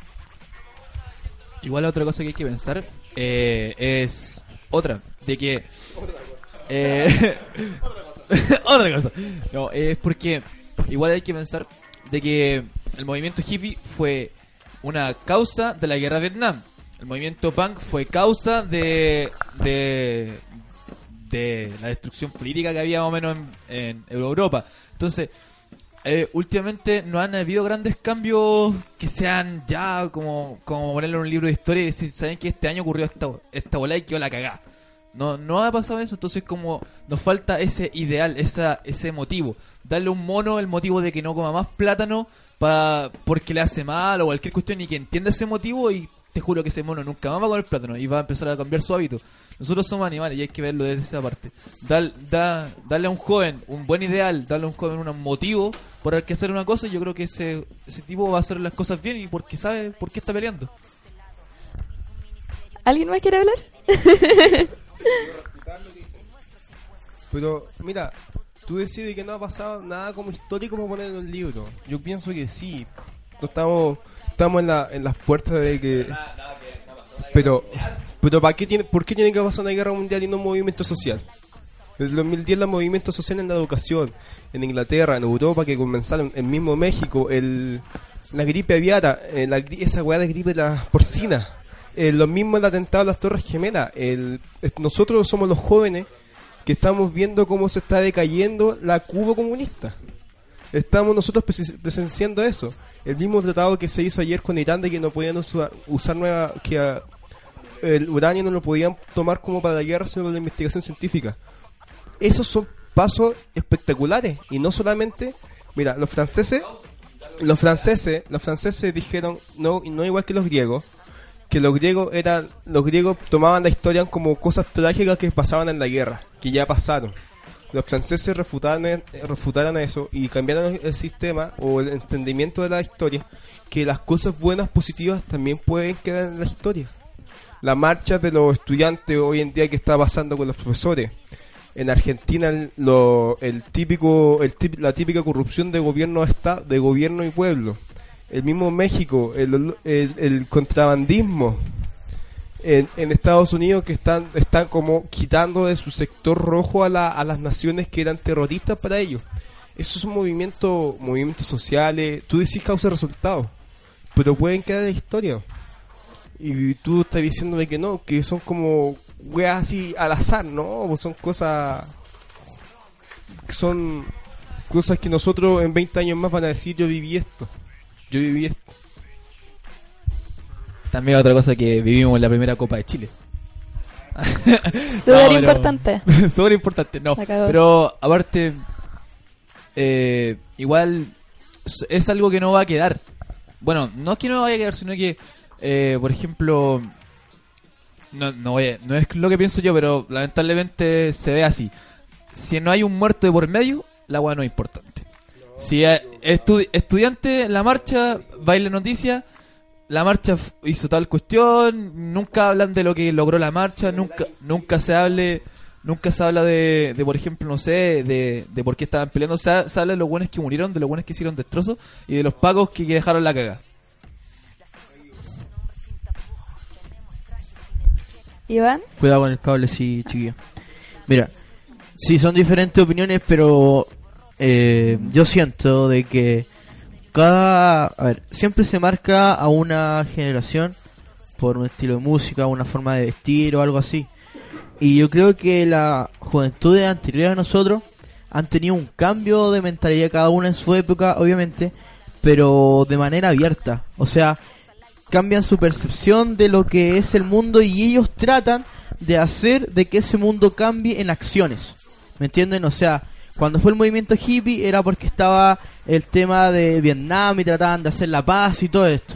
Igual otra cosa que hay que pensar eh, es otra, de que... eh, otra cosa. No, es porque igual hay que pensar de que el movimiento hippie fue una causa de la guerra de Vietnam. El movimiento punk fue causa de, de, la destrucción política que había más o menos en, Europa. Entonces, eh, últimamente no han habido grandes cambios que sean ya como, como ponerlo en un libro de historia y decir, ¿saben que este año ocurrió esta, esta bola y quedó la cagá? No, no ha pasado eso, entonces como nos falta ese ideal, esa, ese motivo. Darle a un mono el motivo de que no coma más plátano pa, porque le hace mal o cualquier cuestión y que entienda ese motivo y te juro que ese mono nunca más va a comer plátano y va a empezar a cambiar su hábito. Nosotros somos animales y hay que verlo desde esa parte. Dar, da- darle a un joven un buen ideal, darle a un joven un motivo por el que hacer una cosa y yo creo que ese, ese tipo va a hacer las cosas bien y porque sabe por qué está peleando. ¿Alguien más quiere hablar? Pero, mira, tú decides que no ha pasado nada como histórico para poner en un libro. Yo pienso que sí. No estamos, estamos en, la, en las puertas de que... Pero, pero ¿para qué tiene, ¿por qué tiene que pasar una guerra mundial y no un movimiento social? En el 2010 el movimiento social en la educación, en Inglaterra, en Europa, que comenzaron, en mismo México, el, la gripe aviara, eh, la esa weá de gripe la porcina, eh, lo mismo el atentado a las Torres Gemelas. El, nosotros somos los jóvenes que estamos viendo cómo se está decayendo la Cuba comunista. Estamos nosotros presen- presenciando eso. El mismo tratado que se hizo ayer con Irán de que no podían usar, usar nueva, que ah, el uranio no lo podían tomar como para la guerra, sino para la investigación científica. Esos son pasos espectaculares y no solamente, mira, los franceses, los franceses, los franceses dijeron no, no igual que los griegos, que los griegos eran, los griegos tomaban la historia como cosas trágicas que pasaban en la guerra, que ya pasaron. Los franceses refutaron, refutaron eso y cambiaron el sistema o el entendimiento de la historia, que las cosas buenas, positivas también pueden quedar en la historia. La marcha de los estudiantes hoy en día que está pasando con los profesores. En Argentina lo- el típico, el la típica corrupción de gobierno está, de gobierno y pueblo. El mismo México, el, contrabandismo en, Estados Unidos que están, están como quitando de su sector rojo a, la- a las naciones que eran terroristas para ellos. Esos son movimientos, movimientos sociales, tú decís causa resultado, pero pueden quedar en historia. Y tú estás diciéndome que no, que son como weas así al azar, ¿no? Son cosas. Son cosas que nosotros en 20 años más van a decir: Yo viví esto. Yo viví esto. También otra cosa que vivimos en la primera Copa de Chile. Súper importante. Súper importante, no. Pero aparte, eh, igual es- algo que no va a quedar. Bueno, no es que no vaya a quedar, sino que, eh, por ejemplo, no, no, voy a- no es lo que pienso yo, pero lamentablemente se ve así. Si no hay un muerto de por medio, la weá no es importante. Si estu- estudiante en la marcha, baile noticia, la marcha hizo tal cuestión, nunca hablan de lo que logró la marcha, nunca nunca se hable nunca se habla de, de por ejemplo, no sé, de, de por qué estaban peleando, se, ha- se habla de los buenos que murieron, de los buenos que hicieron destrozos y de los pagos que, que dejaron la caga. Iván. Cuidado con el cable, sí, chiquillo. Mira, sí, son diferentes opiniones, pero eh, yo siento de que cada... A ver, siempre se marca a una generación por un estilo de música, una forma de vestir o algo así. Y yo creo que la juventud de anterior a nosotros han tenido un cambio de mentalidad cada una en su época, obviamente, pero de manera abierta. O sea, cambian su percepción de lo que es el mundo y ellos tratan de hacer de que ese mundo cambie en acciones. ¿Me entienden? O sea, cuando fue el movimiento hippie era porque estaba el tema de Vietnam y trataban de hacer la paz y todo esto.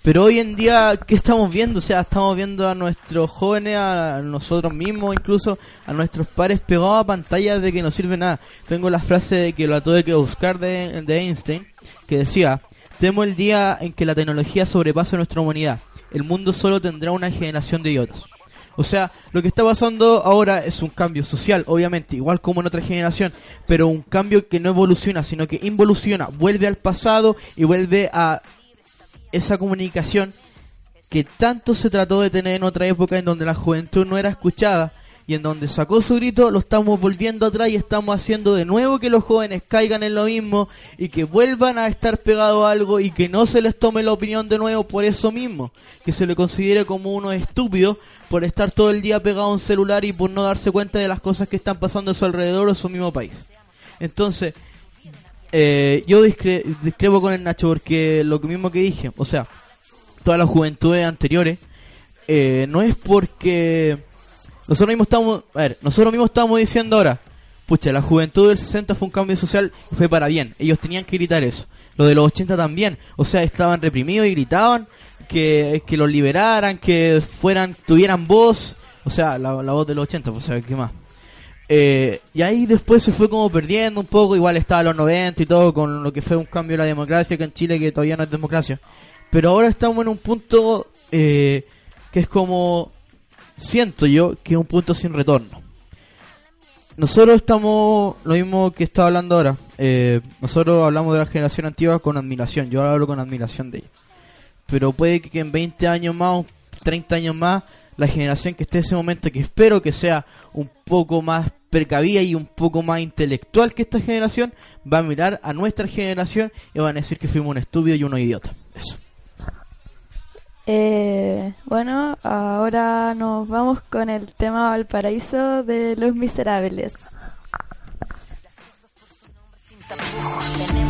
Pero hoy en día, ¿qué estamos viendo? O sea, estamos viendo a nuestros jóvenes, a nosotros mismos, incluso a nuestros pares pegados a pantallas de que no sirve nada. Tengo la frase de que la tuve que buscar de, de Einstein, que decía, temo el día en que la tecnología sobrepase nuestra humanidad. El mundo solo tendrá una generación de idiotas. O sea, lo que está pasando ahora es un cambio social, obviamente, igual como en otra generación, pero un cambio que no evoluciona, sino que involuciona, vuelve al pasado y vuelve a esa comunicación que tanto se trató de tener en otra época en donde la juventud no era escuchada y en donde sacó su grito, lo estamos volviendo atrás y estamos haciendo de nuevo que los jóvenes caigan en lo mismo y que vuelvan a estar pegados a algo y que no se les tome la opinión de nuevo por eso mismo, que se le considere como uno estúpido por estar todo el día pegado a un celular y por no darse cuenta de las cosas que están pasando a su alrededor o a su mismo país. Entonces, eh, yo discre discrepo con el Nacho porque lo mismo que dije, o sea, todas las juventudes anteriores, eh, no es porque nosotros mismos estamos, a ver, nosotros mismos estamos diciendo ahora, pucha, la juventud del 60 fue un cambio social fue para bien, ellos tenían que gritar eso. Lo de los 80 también, o sea, estaban reprimidos y gritaban que, que los liberaran, que fueran, tuvieran voz, o sea, la, la voz de los 80, pues, o sea, ¿qué más? Eh, y ahí después se fue como perdiendo un poco, igual estaba los 90 y todo, con lo que fue un cambio de la democracia que en Chile que todavía no es democracia. Pero ahora estamos en un punto eh, que es como, siento yo, que es un punto sin retorno. Nosotros estamos, lo mismo que estaba hablando ahora, eh, nosotros hablamos de la generación antigua con admiración, yo hablo con admiración de ella. Pero puede que en 20 años más, 30 años más, la generación que esté en ese momento, que espero que sea un poco más precavida y un poco más intelectual que esta generación, va a mirar a nuestra generación y van a decir que fuimos un estúpido y unos idiotas. Eh, bueno, ahora nos vamos con el tema Valparaíso de Los Miserables. 24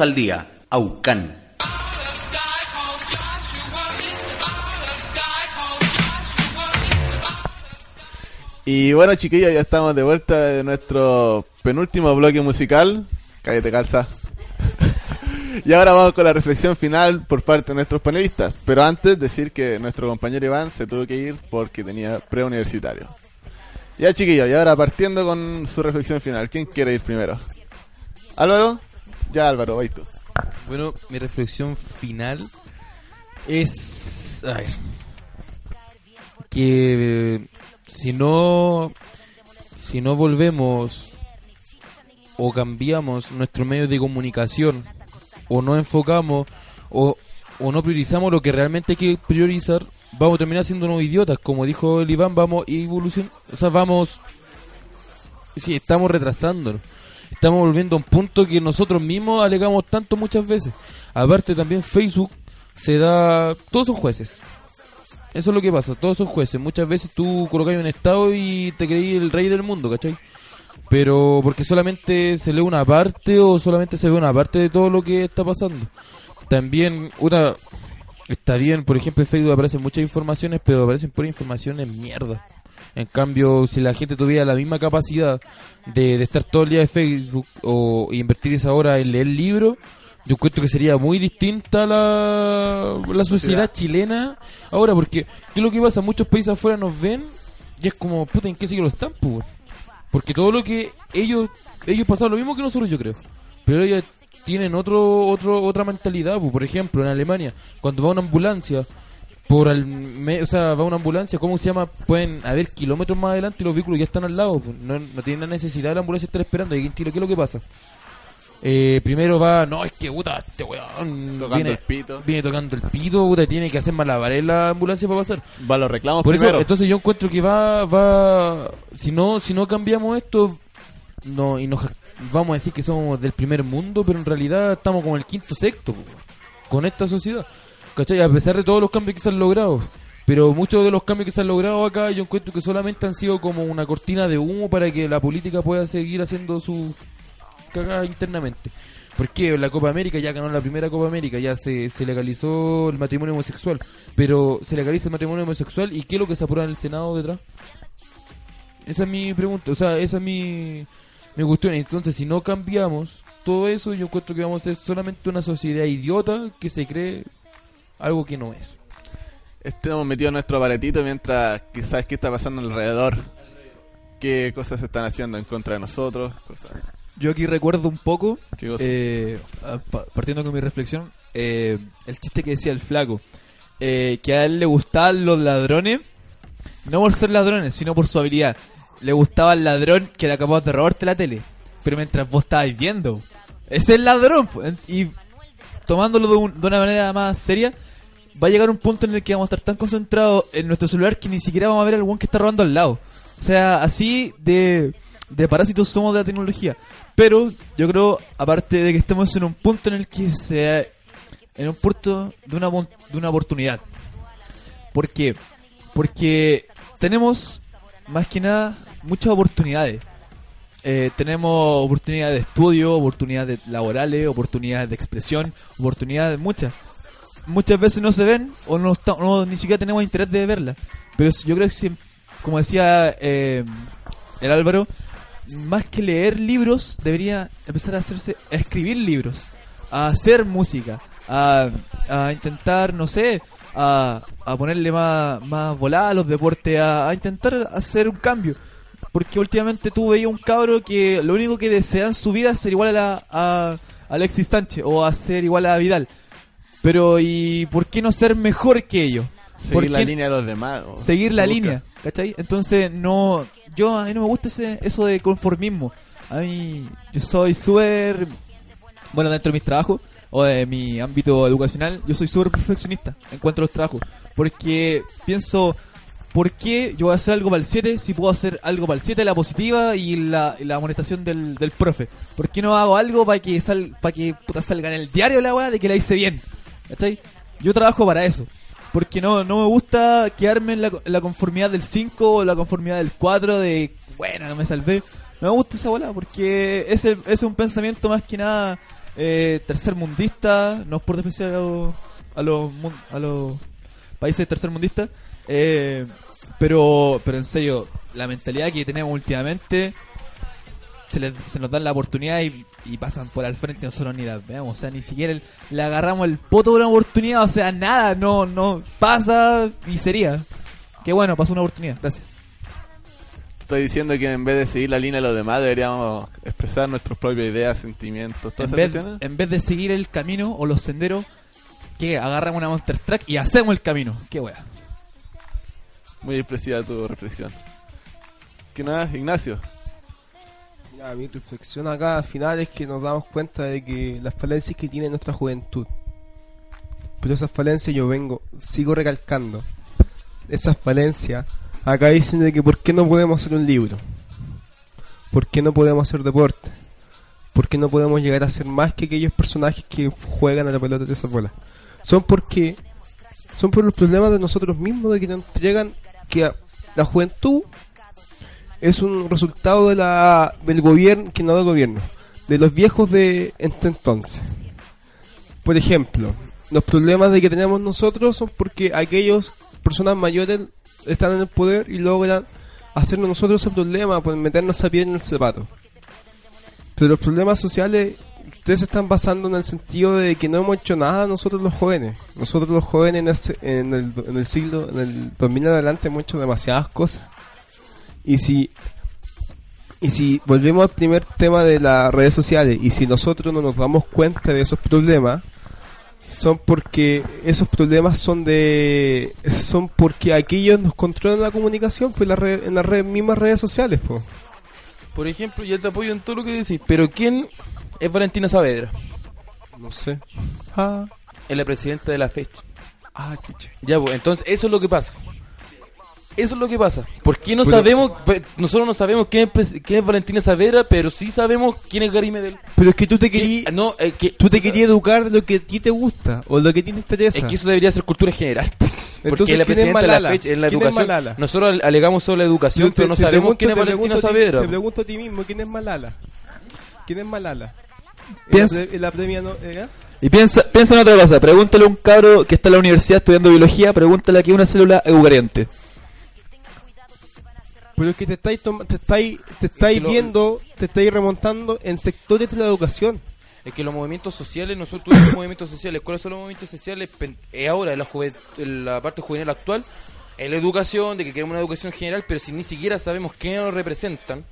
al día. Aucan. Y bueno, chiquillos, ya estamos de vuelta de nuestro penúltimo bloque musical. Cállate, calza. y ahora vamos con la reflexión final por parte de nuestros panelistas. Pero antes, decir que nuestro compañero Iván se tuvo que ir porque tenía preuniversitario. Ya, chiquillos, y ahora partiendo con su reflexión final. ¿Quién quiere ir primero? ¿Álvaro? Ya, Álvaro, vais tú. Bueno, mi reflexión final es. A ver. Que. Si no. Si no volvemos. O cambiamos nuestro medio de comunicación. O no enfocamos. O, o no priorizamos lo que realmente hay que priorizar. Vamos a terminar siendo unos idiotas. Como dijo el Iván, vamos evolución. O sea, vamos. Sí, estamos retrasándonos estamos volviendo a un punto que nosotros mismos alegamos tanto muchas veces. Aparte también Facebook se da... Todos son jueces. Eso es lo que pasa, todos son jueces. Muchas veces tú colocas un estado y te creí el rey del mundo, ¿cachai? Pero porque solamente se lee una parte o solamente se ve una parte de todo lo que está pasando. También una... Está bien, por ejemplo en Facebook aparecen muchas informaciones, pero aparecen puras informaciones mierda. En cambio, si la gente tuviera la misma capacidad de, de estar todo el día de Facebook o invertir esa hora en leer libros, yo encuentro que sería muy distinta la, la sociedad chilena ahora, porque ¿qué es lo que pasa? Muchos países afuera nos ven y es como, puta, ¿en qué siglo están? pues? Porque todo lo que ellos ellos pasaron lo mismo que nosotros, yo creo. Pero ellos tienen otro, otro otra mentalidad, pues. por ejemplo, en Alemania, cuando va una ambulancia por al me- o sea, va una ambulancia, ¿cómo se llama? Pueden haber kilómetros más adelante y los vehículos ya están al lado, pues. no, no tienen la necesidad de la ambulancia estar esperando. Y aquí en Chile, ¿qué es lo que pasa? Eh, primero va, no, es que puta, este weón Tocando viene, el pito. viene tocando el pito, puta, tiene que hacer malabares la ambulancia para pasar. Va a los reclamos Por eso, primero. entonces yo encuentro que va, va, si no, si no cambiamos esto, no, y nos vamos a decir que somos del primer mundo, pero en realidad estamos como el quinto sexto, po, con esta sociedad. ¿Cachai? A pesar de todos los cambios que se han logrado. Pero muchos de los cambios que se han logrado acá, yo encuentro que solamente han sido como una cortina de humo para que la política pueda seguir haciendo su cagada internamente. Porque la Copa América ya ganó la primera Copa América, ya se, se legalizó el matrimonio homosexual. Pero se legaliza el matrimonio homosexual y ¿qué es lo que se aprueba en el Senado detrás? Esa es mi pregunta, o sea, esa es mi, mi cuestión. Entonces, si no cambiamos todo eso, yo encuentro que vamos a ser solamente una sociedad idiota que se cree algo que no es. Estamos metidos en nuestro aparatito mientras quizás qué está pasando alrededor. Qué cosas se están haciendo en contra de nosotros. Cosas. Yo aquí recuerdo un poco, eh, partiendo con mi reflexión, eh, el chiste que decía el flaco, eh, que a él le gustaban los ladrones, no por ser ladrones, sino por su habilidad. Le gustaba el ladrón que era capaz de robarte la tele, pero mientras vos estabais viendo, es el ladrón. po. Y tomándolo de, un- de una manera más seria, va a llegar un punto en el que vamos a estar tan concentrados en nuestro celular que ni siquiera vamos a ver al one que está robando al lado. O sea, así de, de parásitos somos de la tecnología. Pero yo creo, aparte de que estamos en un punto en el que se... En un punto de una, de una oportunidad. ¿Por qué? Porque tenemos, más que nada, muchas oportunidades. Eh, tenemos oportunidades de estudio, oportunidades laborales, oportunidades de expresión, oportunidades muchas. Muchas veces no se ven o no, está- no ni siquiera tenemos interés de verlas. Pero yo creo que, si- como decía eh, el Álvaro, más que leer libros, debería empezar a hacerse, a escribir libros, a hacer música, a, a intentar, no sé, a, a ponerle más, más volada a los deportes, a, intentar hacer un cambio. Porque últimamente tú veías un cabro que lo único que desea en su vida es ser igual a, la, a Alexis Sánchez o a ser igual a Vidal. Pero, ¿y por qué no ser mejor que ellos? ¿Por Seguir la línea de los demás. seguir la busca. línea, ¿cachai? Entonces, no, yo a mí no me gusta ese, eso de conformismo. A mí, yo soy súper, bueno, dentro de mis trabajos o de mi ámbito educacional, yo soy súper perfeccionista en cuanto a los trabajos. Porque pienso, ¿por qué yo voy a hacer algo para el 7 si puedo hacer algo para el 7, la positiva y la, y la amonestación del, del profe? ¿Por qué no hago algo para que, sal, para que puta, salga en el diario la weá de que la hice bien? ¿Cachai? Yo trabajo para eso. Porque no, no me gusta quedarme en la, conformidad del 5 o la conformidad del 4 de, bueno, no me salvé. No me gusta esa bola porque ese es un pensamiento más que nada eh, tercermundista, no es por despreciar a los, a los, a los países tercermundistas, eh, pero, pero en serio, la mentalidad que tenemos últimamente, se, les- se nos dan la oportunidad y, y pasan por al frente y nosotros ni las vemos, o sea, ni siquiera el- le agarramos el poto de una oportunidad, o sea, nada, no, no, pasa y sería. Qué bueno, pasó una oportunidad, gracias. Estoy diciendo que en vez de seguir la línea de los demás deberíamos expresar nuestras propias ideas, sentimientos, todas En esas vez, cuestiones. en vez de seguir el camino o los senderos, que agarramos una Monster Track y hacemos el camino. Qué wea. Muy expresiva tu reflexión. ¿Qué nada, Ignacio? Ya, mi reflexión acá al final es que nos damos cuenta de que las falencias que tiene nuestra juventud. Pero esas falencias yo vengo, sigo recalcando. Esas falencias, acá dicen de que por qué no podemos hacer un libro. ¿Por qué no podemos hacer deporte? ¿Por qué no podemos llegar a ser más que aquellos personajes que juegan a la pelota de esa bola? Son porque son por los problemas de nosotros mismos de que nos entregan que la juventud es un resultado de la del gobierno que no del gobierno de los viejos de este entonces. Por ejemplo los problemas de que tenemos nosotros son porque aquellos personas mayores están en el poder y logran hacernos nosotros ese problema por meternos a pie en el zapato. Pero los problemas sociales ustedes están basando en el sentido de que no hemos hecho nada nosotros los jóvenes. Nosotros los jóvenes en, ese- en el, en el siglo en el 2000 en adelante hemos hecho demasiadas cosas y si y si volvemos al primer tema de las redes sociales y si nosotros no nos damos cuenta de esos problemas son porque esos problemas son de son porque aquellos nos controlan la comunicación pues la red- en las redes- mismas redes sociales pues. Por ejemplo, yo te apoyo en todo lo que decís, pero ¿quién es Valentina Saavedra? no sé ah Es la presidenta de la fecha. ah chucha Ya, pues, entonces eso es lo que pasa. Eso es lo que pasa. ¿Por qué no Pero- sabemos? Nosotros no sabemos quién es, quién es Valentina Saavedra, pero sí sabemos quién es Gary Medel. pero es que tú te querías No, eh, que, tú te querías educar de lo que a ti te gusta o lo que a ti te interesa Es que eso debería ser cultura general. Porque Entonces, la ¿quién es presidenta de la Malala? fecha, en la ¿Quién es educación, nosotros al- alegamos sobre la educación, pero no te sabemos pregunto- quién es Valentina ti- Saavedra. Te pregunto a ti mismo, ¿quién es Malala? ¿Quién es Malala? Piensa- ¿En la, premia no, eh, Y piensa, piensa en otra cosa, pregúntale a un cabro que está en la universidad estudiando biología, pregúntale a qué es una célula eucariante. Pero es que te estáis, te estáis, te estáis que lo- viendo, te estáis remontando en sectores de la educación. Es que los movimientos sociales, nosotros tuvimos movimientos sociales. ¿Cuáles son los movimientos sociales? Ahora, en la, juve- en la parte juvenil actual, en la educación, de que queremos una educación general, pero si ni siquiera sabemos qué nos representan.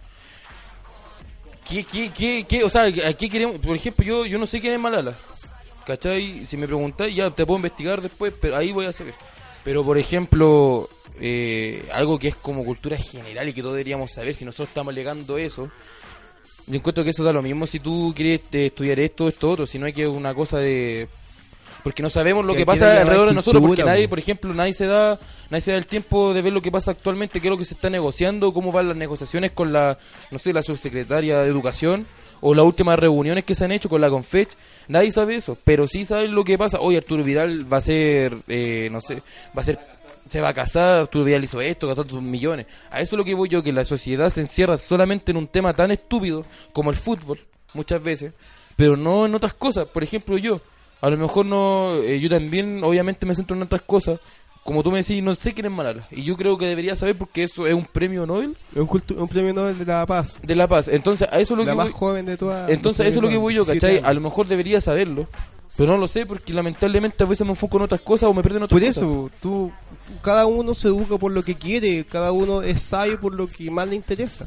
¿Qué, qué, qué, qué? O sea, ¿a qué queremos? Por ejemplo, yo, yo no sé quién es Malala. ¿Cachai? Si me preguntáis, ya te puedo investigar después, pero ahí voy a saber. Pero, por ejemplo, eh, algo que es como cultura general y que todos deberíamos saber, si nosotros estamos alegando eso, yo encuentro que eso da lo mismo si tú quieres eh, estudiar esto, esto, otro, si no hay que una cosa de... Porque no sabemos lo Que pasa alrededor de nosotros, porque nadie, po. por ejemplo, nadie se da nadie se da el tiempo de ver lo que pasa actualmente, qué es lo que se está negociando, cómo van las negociaciones con la, no sé, la subsecretaria de Educación, o las últimas reuniones que se han hecho con la Confech, nadie sabe eso, pero sí saben lo que pasa. Hoy Arturo Vidal va a ser, eh, no sé, va a ser se va a casar, Arturo Vidal hizo esto, gastó sus millones. A eso es lo que voy yo, que la sociedad se encierra solamente en un tema tan estúpido como el fútbol, muchas veces, pero no en otras cosas. Por ejemplo, yo, a lo mejor no, eh, yo también, obviamente me centro en otras cosas. Como tú me decís, no sé quién es Malala. Y yo creo que debería saber porque eso es un premio Nobel Es un, un premio Nobel de la Paz. de la paz. Entonces, a eso es lo la que más voy- joven de todas. entonces, eso es lo que voy yo, ¿cachai? A A lo mejor debería saberlo, pero no lo sé porque lamentablemente a veces me enfoco en otras cosas o me pierdo en otras Por cosas. eso, tú, cada uno se educa por lo que quiere, cada uno es sabio por lo que más le interesa.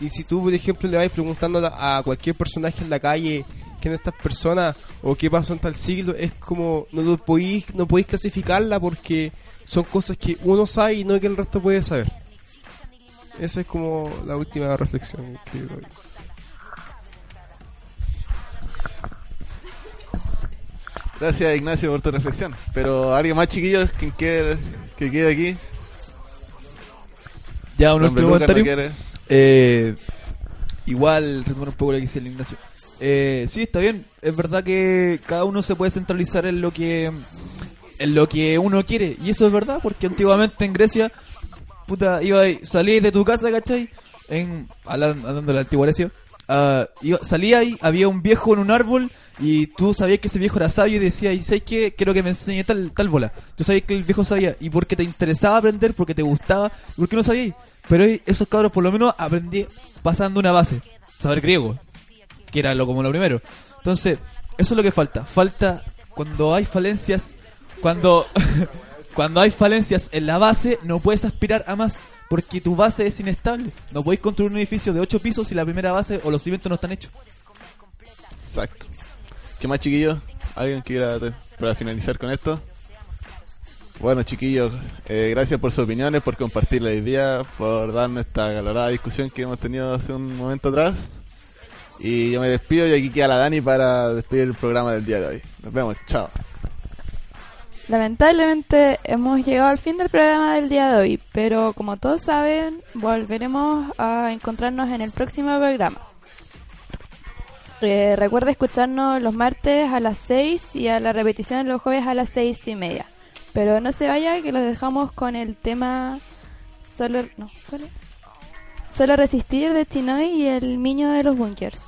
Y si tú, por ejemplo, le vas preguntando a cualquier personaje en la calle quién es estas personas o qué pasó en tal siglo, es como no lo podéis, no podéis clasificarla porque son cosas que uno sabe y no que el resto puede saber. Esa es como la última reflexión que doy. Gracias Ignacio por tu reflexión. Pero alguien más chiquillos quien quiere, que quede aquí. Ya, un último no comentario. Eh, igual, retomar un poco lo que dice el Ignacio. Eh, sí, está bien. Es verdad que cada uno se puede centralizar en lo que en lo que uno quiere. Y eso es verdad, porque antiguamente en Grecia, puta, iba salías de tu casa, ¿cachai? En, de la antigua Grecia, iba- salía y había un viejo en un árbol y tú sabías que ese viejo era sabio y decías, ¿y sabes qué? Quiero que me enseñe tal, tal bola. Tú sabías que el viejo sabía y porque te interesaba aprender, porque te gustaba, porque no sabías. Pero esos cabros por lo menos aprendí pasando una base, saber griego, que como lo primero. Entonces, eso es lo que falta. Falta cuando hay falencias, cuando cuando hay falencias en la base, no puedes aspirar a más porque tu base es inestable. No podéis construir un edificio de 8 pisos si la primera base o los cimientos no están hechos. Exacto. ¿Qué más, chiquillos? ¿Alguien quiera para finalizar con esto? Bueno, chiquillos, eh, gracias por sus opiniones, por compartir la idea, por darnos esta calorada discusión que hemos tenido hace un momento atrás. Y yo me despido y aquí queda la Dani para despedir el programa del día de hoy. Nos vemos, chao. Lamentablemente hemos llegado al fin del programa del día de hoy, pero como todos saben, volveremos a encontrarnos en el próximo programa. Eh, recuerda escucharnos los martes a las 6 y a la repetición los jueves a las 6 y media. Pero no se vaya que los dejamos con el tema solo, no, ¿cuál es? Solo resistir de Chinoy y el niño de los bunkers.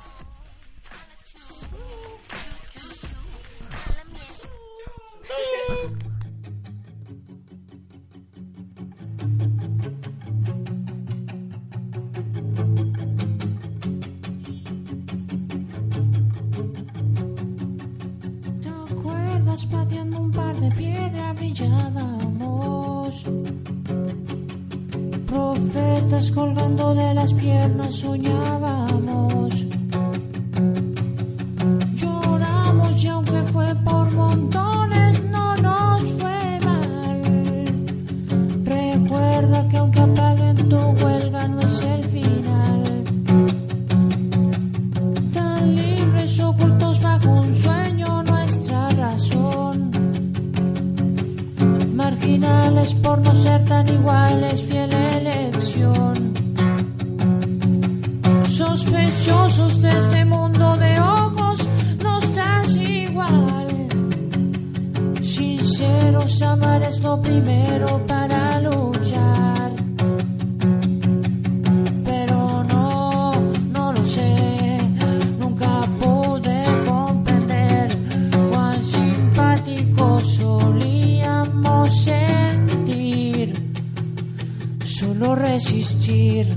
¿Te acuerdas pateando un par de piedras brillábamos? Profetas colgando de las piernas soñábamos. Lloramos y aunque fue por montones no nos fue mal. Recuerda que aunque apaguen tu huelga no es el final. Tan libres ocultos bajo un sueño nuestra razón. Marginales por no ser tan iguales, fiel De este mundo de ojos, no estás igual. Sinceros, amar lo primero para luchar. Pero no, no lo sé, nunca pude comprender cuán simpáticos solíamos sentir, solo resistir.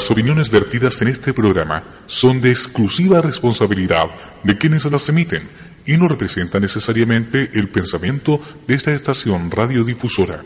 Las opiniones vertidas en este programa son de exclusiva responsabilidad de quienes las emiten y no representan necesariamente el pensamiento de esta estación radiodifusora.